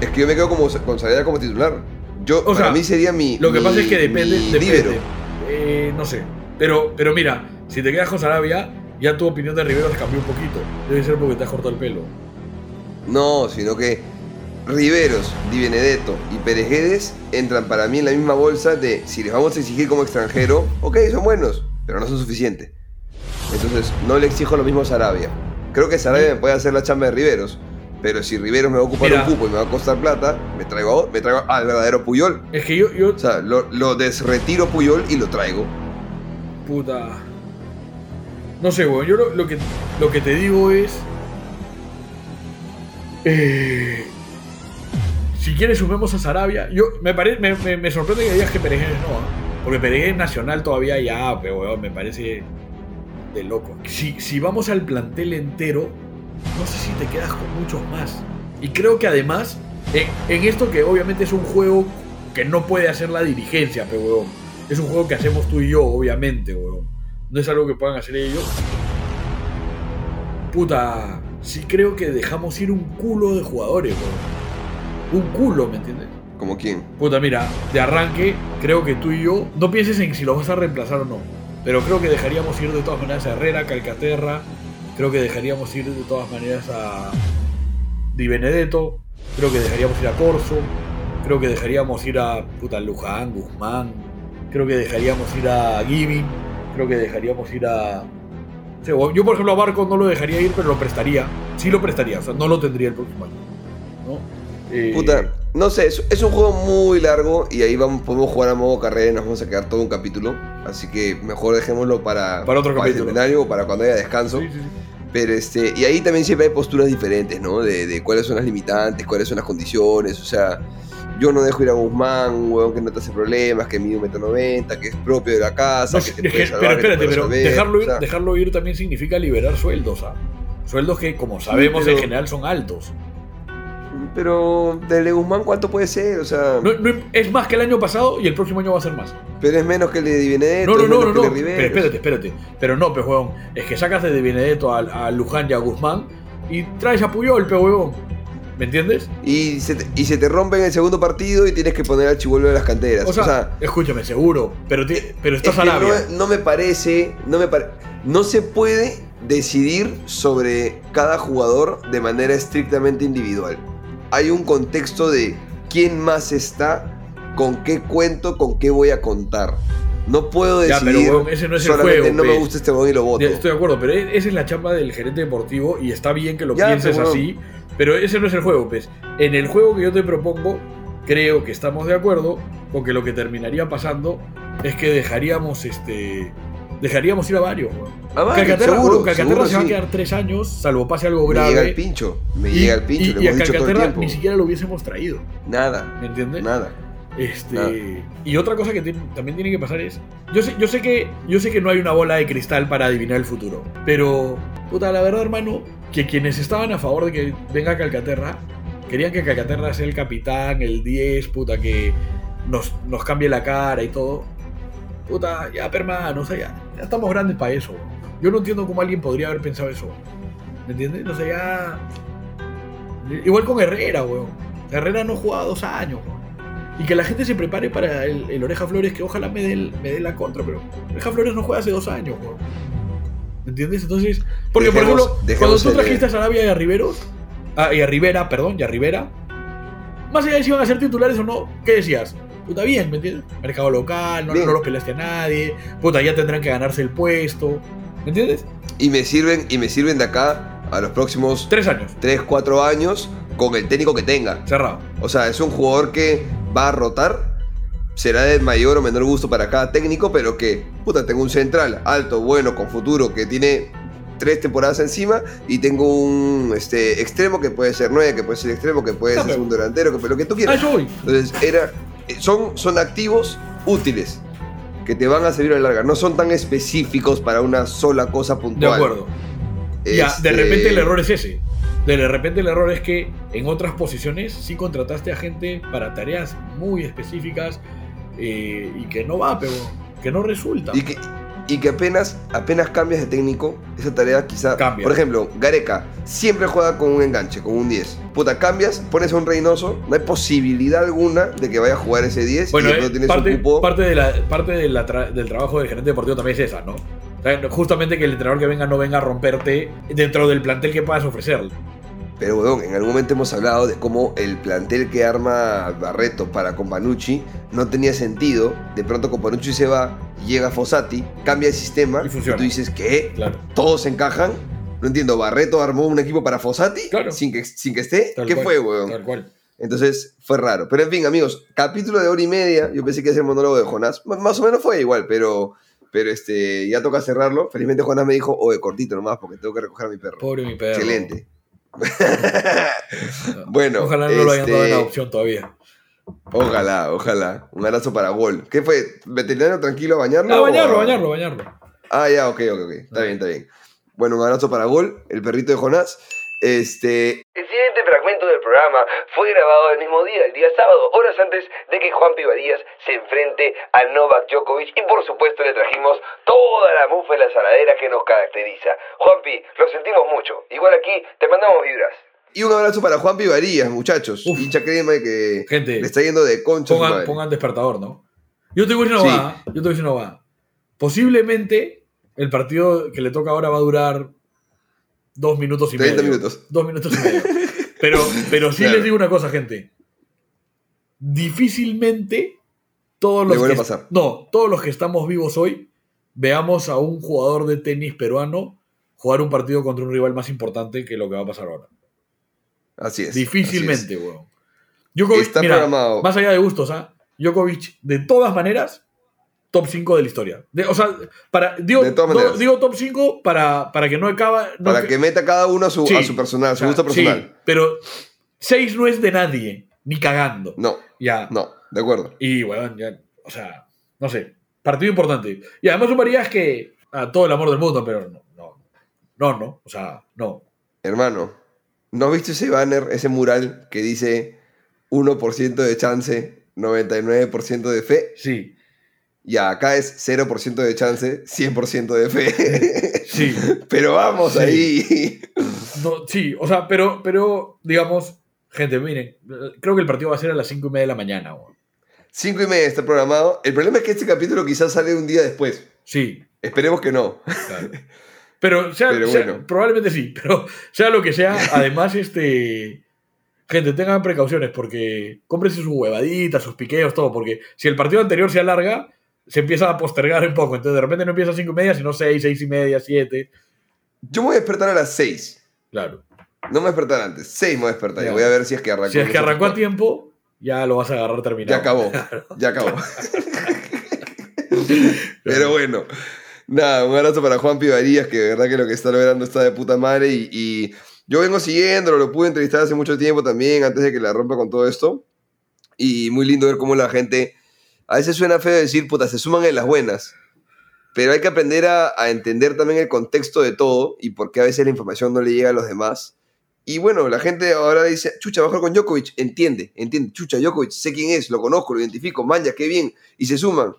Es que yo me quedo como, con Sarabia como titular. Yo, O para sea, mí sería mi. Lo que mi- pasa es que depende. depende. Eh, no sé. Pero, pero mira, si te quedas con Sarabia, ya tu opinión de Rivero te cambió un poquito. Debe ser porque te has cortado el pelo. No, sino que Riveros, Di Benedetto y Pérez Guedes entran para mí en la misma bolsa de si les vamos a exigir como extranjero, ok, son buenos, pero no son suficientes. Entonces, no le exijo lo mismo a Sarabia. Creo que Sarabia me puede hacer la chamba de Riveros, pero si Riveros me va a ocupar Mira. un cupo y me va a costar plata, me traigo, a- me traigo al verdadero Puyol. Es que yo, yo O sea, lo, lo desretiro Puyol y lo traigo. Puta. No sé, weón. Yo lo, que, lo que te digo es. eh, si quieres, sumemos a Sarabia. Yo, me, pare- me, sorprende que digas que Peregués no. ¿ah? Porque Peregués nacional todavía ya, pero me parece de loco. Si, si vamos al plantel entero, no sé si te quedas con muchos más. Y creo que además, en, esto que obviamente es un juego que no puede hacer la dirigencia, pero. Es un juego que hacemos tú y yo, obviamente, weón. No es algo que puedan hacer ellos. Puta, sí creo que dejamos ir un culo de jugadores, weón. Un culo, ¿me entiendes? ¿Como quién? Puta, mira, de arranque, creo que tú y yo, no pienses en si lo vas a reemplazar o no, pero creo que dejaríamos ir de todas maneras a Herrera, Calcaterra, creo que dejaríamos ir de todas maneras a Di Benedetto, creo que dejaríamos ir a Corso, creo que dejaríamos ir a puta Luján, Guzmán, creo que dejaríamos ir a Giving, creo que dejaríamos ir a... o sea, Yo, por ejemplo, a Barco no lo dejaría ir, pero lo prestaría. Sí lo prestaría, o sea, no lo tendría el próximo año. ¿no? Eh, Puta, no sé, es, es un juego muy largo y ahí vamos, podemos jugar a modo carrera y nos vamos a quedar todo un capítulo. Así que mejor dejémoslo para, Para otro el capítulo. o para cuando haya descanso. sí, sí, sí. Pero este, y ahí también siempre hay posturas diferentes, ¿no? De, de cuáles son las limitantes, cuáles son las condiciones. O sea, yo no dejo ir a Guzmán, un huevón que no te hace problemas, que mide un metro noventa, que es propio de la casa, No, que es te que- puede salvar, pero espérate, pero dejarlo ir, o sea, dejarlo ir también significa liberar sueldos, ¿ah? Sueldos que, como sabemos, pero- en general son altos. Pero de Guzmán, ¿cuánto puede ser? O sea, No- no- es más que el año pasado y el próximo año va a ser más. pero es menos que el de Benedetto, No, no, es no, no, no. Pero espérate, espérate. Pero no, pe huevón. Es que sacas de Benedetto a, a Luján y a Guzmán y traes a Puyol, pe huevón. ¿Me entiendes? Y se, te, y se te rompe en el segundo partido y tienes que poner al chivuelo de las canteras. O sea, escúchame, seguro. Pero, pero es estás que a no, no me parece, no me pare- no se puede decidir sobre cada jugador de manera estrictamente individual. Hay un contexto de quién más está con qué cuento, con qué voy a contar. No puedo Ya, pero, decidir. ese no es el solamente juego, no me gusta este weón y lo voto. Ya, Estoy de acuerdo, pero e- esa es la chamba del gerente deportivo y está bien que lo Ya, pienses pero- así, pero ese no es el juego, pues. En el juego que yo te propongo, creo que estamos de acuerdo con que lo que terminaría pasando es que dejaríamos este dejaríamos ir a varios. Ah, vale, Calcaterra, seguro, Calcaterra seguro se va a sí. quedar tres años, salvo pase algo Me grave. llega el pincho. Me y, llega el pincho. y- lo y a hemos dicho todo el tiempo. ni siquiera lo hubiésemos traído, Nada. ¿me entiendes? Nada. Este, Nada. y otra cosa que tiene- también tiene que pasar es, yo sé, yo sé que yo sé que no hay una bola de cristal para adivinar el futuro, pero puta, la verdad, hermano, que quienes estaban a favor de que venga Calcaterra querían que Calcaterra sea el capitán, el 10, puta, que nos, nos cambie la cara y todo. Puta, ya, hermano, o sea, ya, ya estamos grandes para eso. Yo no entiendo cómo alguien podría haber pensado eso. ¿Me entiendes? O ya. Igual con Herrera, weón. Herrera no juega dos años. Y que la gente se prepare para el, Oreja Flores, que ojalá me dé, el- me dé la contra, pero Oreja Flores no juega hace dos años. ¿Me entiendes? Entonces. Porque, por ejemplo, cuando tú trajiste a Sarabia y a Riveros. ah, y a Rivera, perdón, y a Rivera. Más allá de si iban a ser titulares o no, ¿qué decías? Puta, bien, ¿me entiendes? Mercado local, no, no los peleaste a nadie. Puta, ya tendrán que ganarse el puesto. ¿Me entiendes? Y me sirven, y me sirven de acá a los próximos Tres años, 3, 4 años con el técnico que tenga. cerrado. O sea, es un jugador que va a rotar. Será de mayor o menor gusto para cada técnico, pero que, puta, tengo un central alto, bueno, con futuro, que tiene tres temporadas encima, y tengo un este, extremo que puede ser 9, que puede ser extremo, que puede ser segundo delantero, que lo que tú quieras. Entonces, era, son, son activos útiles que te van a servir a la larga. No son tan específicos para una sola cosa De puntual. acuerdo. Ya, de Este, repente el error es ese. De repente el error es que en otras posiciones sí contrataste a gente para tareas muy específicas eh, y que no va, pero que no resulta. Y que, y que apenas, apenas cambias de técnico, esa tarea quizá. Cambia. Por ejemplo, Gareca siempre juega con un enganche, con un 10. Puta, cambias, pones a un Reynoso, no hay posibilidad alguna de que vaya a jugar ese 10 Bueno, y eh, no tienes parte, un cupo. parte, de la, parte de la tra- del trabajo del gerente deportivo también es esa, ¿no? O sea, justamente que el entrenador que venga no venga a romperte dentro del plantel que puedas ofrecerle. Pero, weón, en algún momento hemos hablado de cómo el plantel que arma Barreto para Companucci no tenía sentido. De pronto Companucci se va, llega Fossati, cambia el sistema Y funciona. tú dices, ¿qué? Claro. ¿Todos encajan? No entiendo, Barreto armó un equipo para Fossati Claro. sin, que, sin que esté. Tal ¿Qué cual, fue, weón? Tal cual. Entonces fue raro. Pero en fin, amigos, capítulo de hora y media. Yo pensé que iba a ser el monólogo de Jonás. M- más o menos fue igual, pero, pero este, ya toca cerrarlo. Felizmente Jonás me dijo, oye, cortito nomás, porque tengo que recoger a mi perro. Pobre mi perro. Excelente. bueno, Ojalá no lo hayan dado en este, adopción todavía. Ojalá, ojalá. Un abrazo para Gol. ¿Qué fue? ¿Veterinario tranquilo a bañarlo? Ah, bañarlo, bañarlo, bañarlo. Ah, ya, ok, ok, ok. Está bien, está bien. Bueno, un abrazo para Gol, el perrito de Jonás. Este. El siguiente fragmento del programa fue grabado el mismo día, el día sábado, horas antes de que Juan Pivarías se enfrente a Novak Djokovic. Y por supuesto le trajimos toda la mufa y la saladera que nos caracteriza. Juanpi, lo sentimos mucho. Igual aquí te mandamos vibras. Y un abrazo para Juan Pivarías, muchachos. Uf. Hincha crema que Gente, le está yendo de concha. su pongan, madre. pongan despertador, ¿no? Yo te voy a decir Sí. va, yo te voy a decir una va. Posiblemente el partido que le toca ahora va a durar dos minutos y 30 medio. minutos. Dos minutos y medio. Pero, pero sí Claro. les digo una cosa, gente. Difícilmente todos los que, a pasar. no, todos los que estamos vivos hoy veamos a un jugador de tenis peruano jugar un partido contra un rival más importante que lo que va a pasar ahora. Así es. Difícilmente, weón. Djokovic, Está mira, programado. más allá de gustos, ¿ah? Djokovic, de todas maneras, top 5 de la historia. De- o sea, para, digo, top 5 para, para que no acaba. no Para que- que meta cada uno a su, Sí. a su personal, a su gusto personal. sí, pero 6 no es de nadie, ni cagando. No, Ya. no, de acuerdo. Y, weón, ya, o sea, no sé. Partido importante. Y además sumarías que a todo el amor del mundo, pero no, no, no, no, o sea, no. Hermano, ¿no viste ese banner, ese mural que dice 1% de chance, 99% de fe? Sí, Ya, acá es 0% de chance, 100% de fe. sí. Pero vamos Sí. ahí. No, sí, o sea, pero, pero, digamos, gente, miren, creo que el partido va a ser a las 5 y media de la mañana. weón. 5 y media está programado. El problema es que este capítulo quizás sale un día después. Sí, Esperemos que no. claro. Pero, sea, Pero sea- bueno. probablemente sí, pero sea lo que sea, además, este. gente, tengan precauciones porque cómprense sus huevaditas, sus piqueos, todo, porque si el partido anterior se alarga, se empieza a postergar un poco. Entonces de repente no empieza a 5 y media, sino 6, 6 y media, 7. Yo me voy a despertar a las 6. Claro. No me voy a despertar antes. 6 me voy a despertar. Y voy a ver si es que arrancó. Si es que arrancó a tiempo, ya lo vas a agarrar terminado. Ya acabó. Ya acabó. Pero bueno. Nada, un abrazo para Juan Pivarías, que de verdad que lo que está logrando está de puta madre. Y, y yo vengo siguiéndolo, lo pude entrevistar hace mucho tiempo también, antes de que la rompa con todo esto. Y muy lindo ver cómo la gente. A veces suena feo decir, puta, se suman en las buenas. Pero hay que aprender a, a entender también el contexto de todo y por qué a veces la información no le llega a los demás. Y bueno, la gente ahora dice, chucha, bajar con Djokovic. Entiende, entiende. Chucha, Djokovic, sé quién es, lo conozco, lo identifico, manja, qué bien. Y se suman.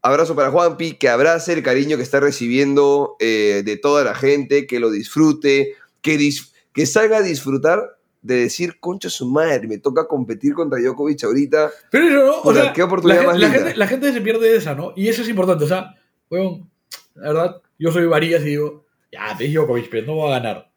Abrazo para Juanpi, que abrace el cariño que está recibiendo eh, de toda la gente, que lo disfrute, que, dis- que salga a disfrutar de decir, concha su madre, me toca competir contra Djokovic ahorita. Pero eso, ¿no? O sea, qué oportunidad la, más gente, la, linda. gente, la gente se pierde de esa, ¿no? Y eso es importante. O sea, weón, la verdad, yo soy Varillas y digo, ya, te Djokovic, pero no voy a ganar.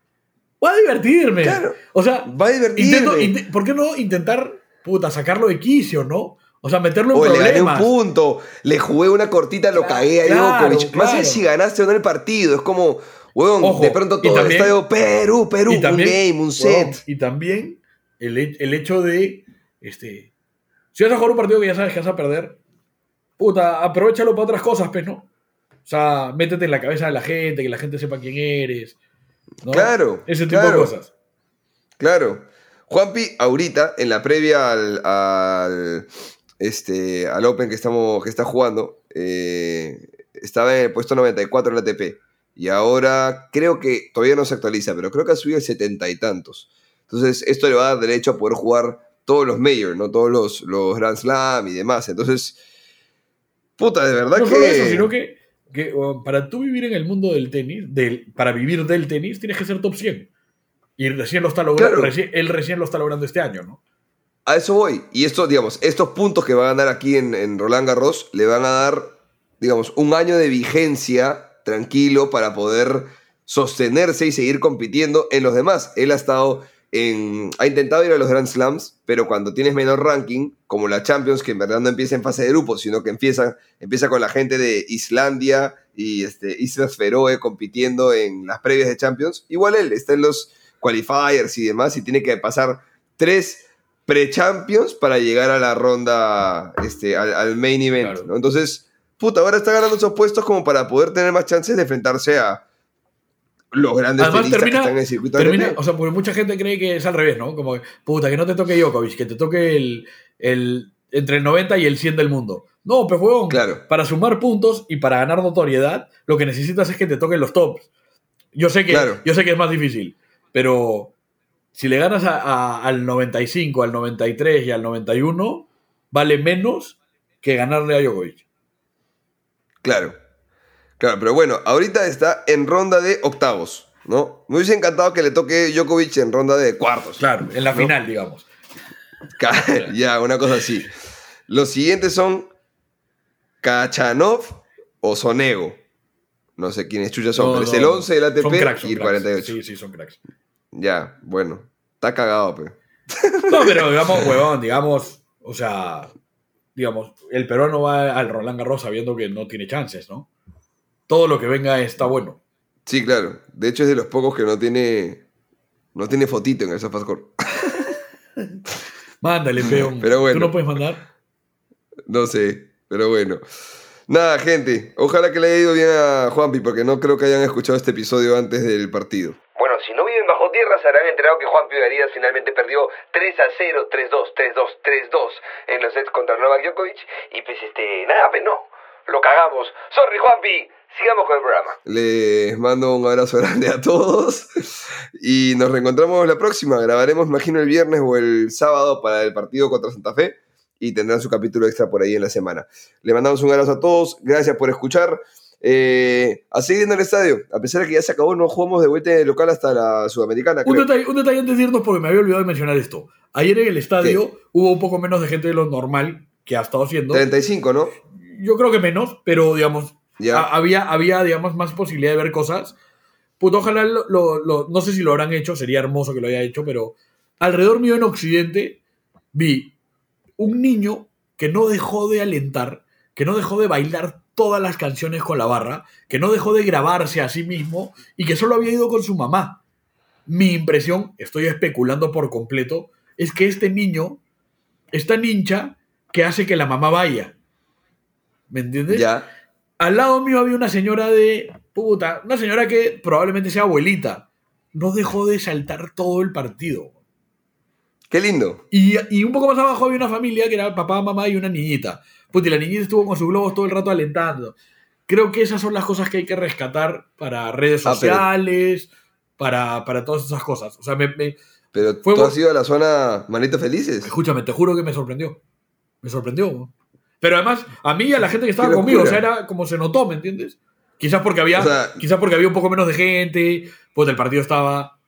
Voy a divertirme. Claro. O sea, Va a divertirme. intento, inte- ¿por qué no intentar, puta, sacarlo de quicio, no? O sea, meterlo en O le gané un problemas. punto, le jugué una cortita, lo cagué a claro, Djokovic. Más claro. si ganaste o no el partido, es como, weón, Ojo, de pronto todo el también- estadio, Perú, Perú, también, un game, un weón, set. y también el, el hecho de, este, si vas a jugar un partido que ya sabes que vas a perder, puta, aprovechalo para otras cosas, pues, ¿no? O sea, métete en la cabeza de la gente, que la gente sepa quién eres. ¿no? Claro, Ese tipo claro. de cosas. Claro. Juanpi, ahorita, en la previa al, al, este, al Open que, estamos, que está jugando, eh, estaba en el puesto 94 en la ATP. Y ahora creo que todavía no se actualiza, pero creo que ha subido el setenta y tantos. Entonces, esto le va a dar derecho a poder jugar todos los Major, ¿no? Todos los, los Grand Slam y demás. Entonces, puta, de verdad No que. solo eso, sino que, que, bueno, para tú vivir en el mundo del tenis, del, para vivir del tenis, tienes que ser top 100. Y recién lo está logrando, Claro. recién- él recién lo está logrando este año, ¿no? A eso voy. Y esto, digamos, estos puntos que va a ganar aquí en, en Roland Garros le van a dar, digamos, un año de vigencia tranquilo para poder sostenerse y seguir compitiendo en los demás. Él ha estado en. ha intentado ir a los Grand Slams, pero cuando tienes menor ranking, como la Champions, que en verdad no empieza en fase de grupos, sino que empieza, empieza con la gente de Islandia y este, Islas Feroe compitiendo en las previas de Champions. Igual él está en los qualifiers y demás y tiene que pasar tres pre-champions para llegar a la ronda, este, al, al main event. Claro. ¿no? Entonces, puta, ahora está ganando esos puestos como para poder tener más chances de enfrentarse a los grandes Además termina, que están en el circuito termina o sea, porque mucha gente cree que es al revés, ¿no? Como, puta, que no te toque Djokovic, que te toque el, el entre el 90 y el 100 del mundo. No, pues huevón, Claro. para sumar puntos y para ganar notoriedad, lo que necesitas es que te toquen los tops. Yo sé que, Claro. yo sé que es más difícil, pero si le ganas a- a- al 95, al 93 y al 91, vale menos que ganarle a Djokovic. Claro. Claro, pero bueno, ahorita está en ronda de octavos, ¿no? Me hubiese encantado que le toque Djokovic en ronda de cuartos. Claro, en la ¿no? final, digamos. Ya, una cosa así. Los siguientes son Kachanov o Sonego. No sé quiénes chuchas son, No, pero es el no. 11 del ATP Son cracks, son y el cracks. 48. Sí, sí, son cracks. Ya, bueno. Está cagado, pero. No, pero digamos, huevón, digamos, o sea, digamos, el peruano va al Roland Garros sabiendo que no tiene chances, ¿no? Todo lo que venga está bueno. Sí, claro. De hecho, es de los pocos que no tiene. No tiene fotito en el SofaScore. Mándale, peón. Pero bueno. ¿Tú no puedes mandar? No sé, pero bueno. Nada, gente. Ojalá que le haya ido bien a Juanpi, porque no creo que hayan escuchado este episodio antes del partido. Bueno, si no viven bajo tierra, se habrán enterado que Juanpi Varías finalmente perdió 3 a 0, 3-2, 3-2, 3-2 en los sets contra Novak Djokovic. Y pues, este, nada, pues no. Lo cagamos. Sorry, Juanpi. Sigamos con el programa. Les mando un abrazo grande a todos. Y nos reencontramos la próxima. Grabaremos, imagino, el viernes o el sábado para el partido contra Santa Fe y tendrán su capítulo extra por ahí en la semana. Le mandamos un abrazo a todos, gracias por escuchar. Eh, a seguir en el estadio, a pesar de que ya se acabó, no jugamos de vuelta el local hasta la Sudamericana. Un creo. detalle, un detalle antes de irnos, porque me había olvidado de mencionar esto. Ayer en el estadio hubo un poco menos de gente de lo normal que ha estado haciendo. 35, ¿no? Yo creo que menos, pero digamos, Ya. había, había, digamos, más posibilidad de ver cosas. Puto, ojalá lo, lo- lo- no sé si lo habrán hecho, sería hermoso que lo haya hecho, pero alrededor mío en Occidente vi un niño que no dejó de alentar, que no dejó de bailar todas las canciones con la barra, que no dejó de grabarse a sí mismo y que solo había ido con su mamá. Mi impresión, estoy especulando por completo, es que este niño es tan hincha que hace que la mamá vaya. ¿Me entiendes? Ya. Al lado mío había una señora de puta, una señora que probablemente sea abuelita. No dejó de saltar todo el partido. Qué lindo. Y, y un poco más abajo había una familia que era papá, mamá y una niñita. Puta, y la niñita estuvo con sus globos todo el rato alentando. Creo que esas son las cosas que hay que rescatar para redes Ah, pero- sociales, para, para todas esas cosas. O sea, me, me- Pero Fue tú has ido a la zona Manitos Felices. escúchame, te juro que me sorprendió. Me sorprendió. ¿no? Pero además, a mí y a la gente que estaba conmigo, o sea, era como se notó, ¿me entiendes? Quizás porque había, O sea- quizás porque había un poco menos de gente, pues el partido estaba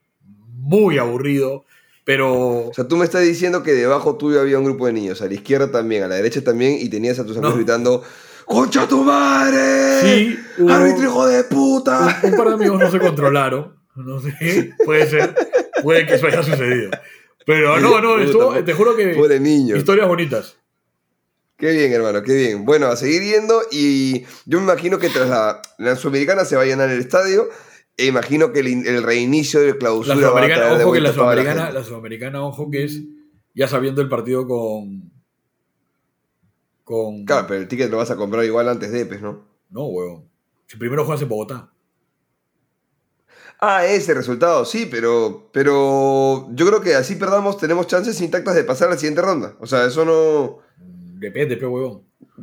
muy aburrido, pero O sea, tú me estás diciendo que debajo tuyo había un grupo de niños, a la izquierda también, a la derecha también, y tenías a tus amigos No. gritando ¡Concha tu madre! Sí, hubo- ¡Árbitro hijo de puta! un, un par de amigos no se controlaron. No sé, puede ser, puede que eso haya sucedido. Pero no, no, estuvo, te juro que Pobre niño. historias bonitas. Qué bien, hermano, qué bien. Bueno, a seguir yendo y yo me imagino que tras la, la Sudamericana se va a llenar el estadio e imagino que el, in- el reinicio de La clausura va a traer sudamericana, ojo que la la sudamericana, la sudamericana, ojo que es ya sabiendo el partido con. Con. Claro, pero el ticket lo vas a comprar igual antes de EPES, ¿no? No, huevón. Si primero juegas en Bogotá. Ah, ese resultado, sí, pero, pero yo creo que así perdamos, tenemos chances intactas de pasar a la siguiente ronda. O sea, eso no... Mm, Depende, pe huevón.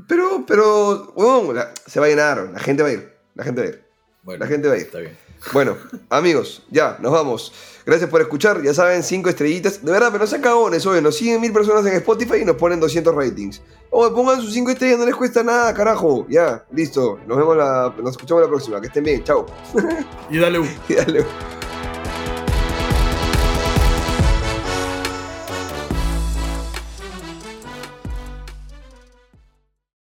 Pero, pero, huevón, la- se va a llenar, la gente va a ir, la gente va a ir. Bueno, La gente va a ir. Está bien. Bueno, amigos, ya, nos vamos. Gracias por escuchar, ya saben, cinco estrellitas. De verdad, pero no sean cagones, oye, nos siguen mil personas en Spotify y nos ponen 200 ratings. Oye, pongan sus cinco estrellas, no les cuesta nada, carajo. Ya, listo. Nos vemos la, nos escuchamos la próxima. Que estén bien, chao. Y dale un. Y dale.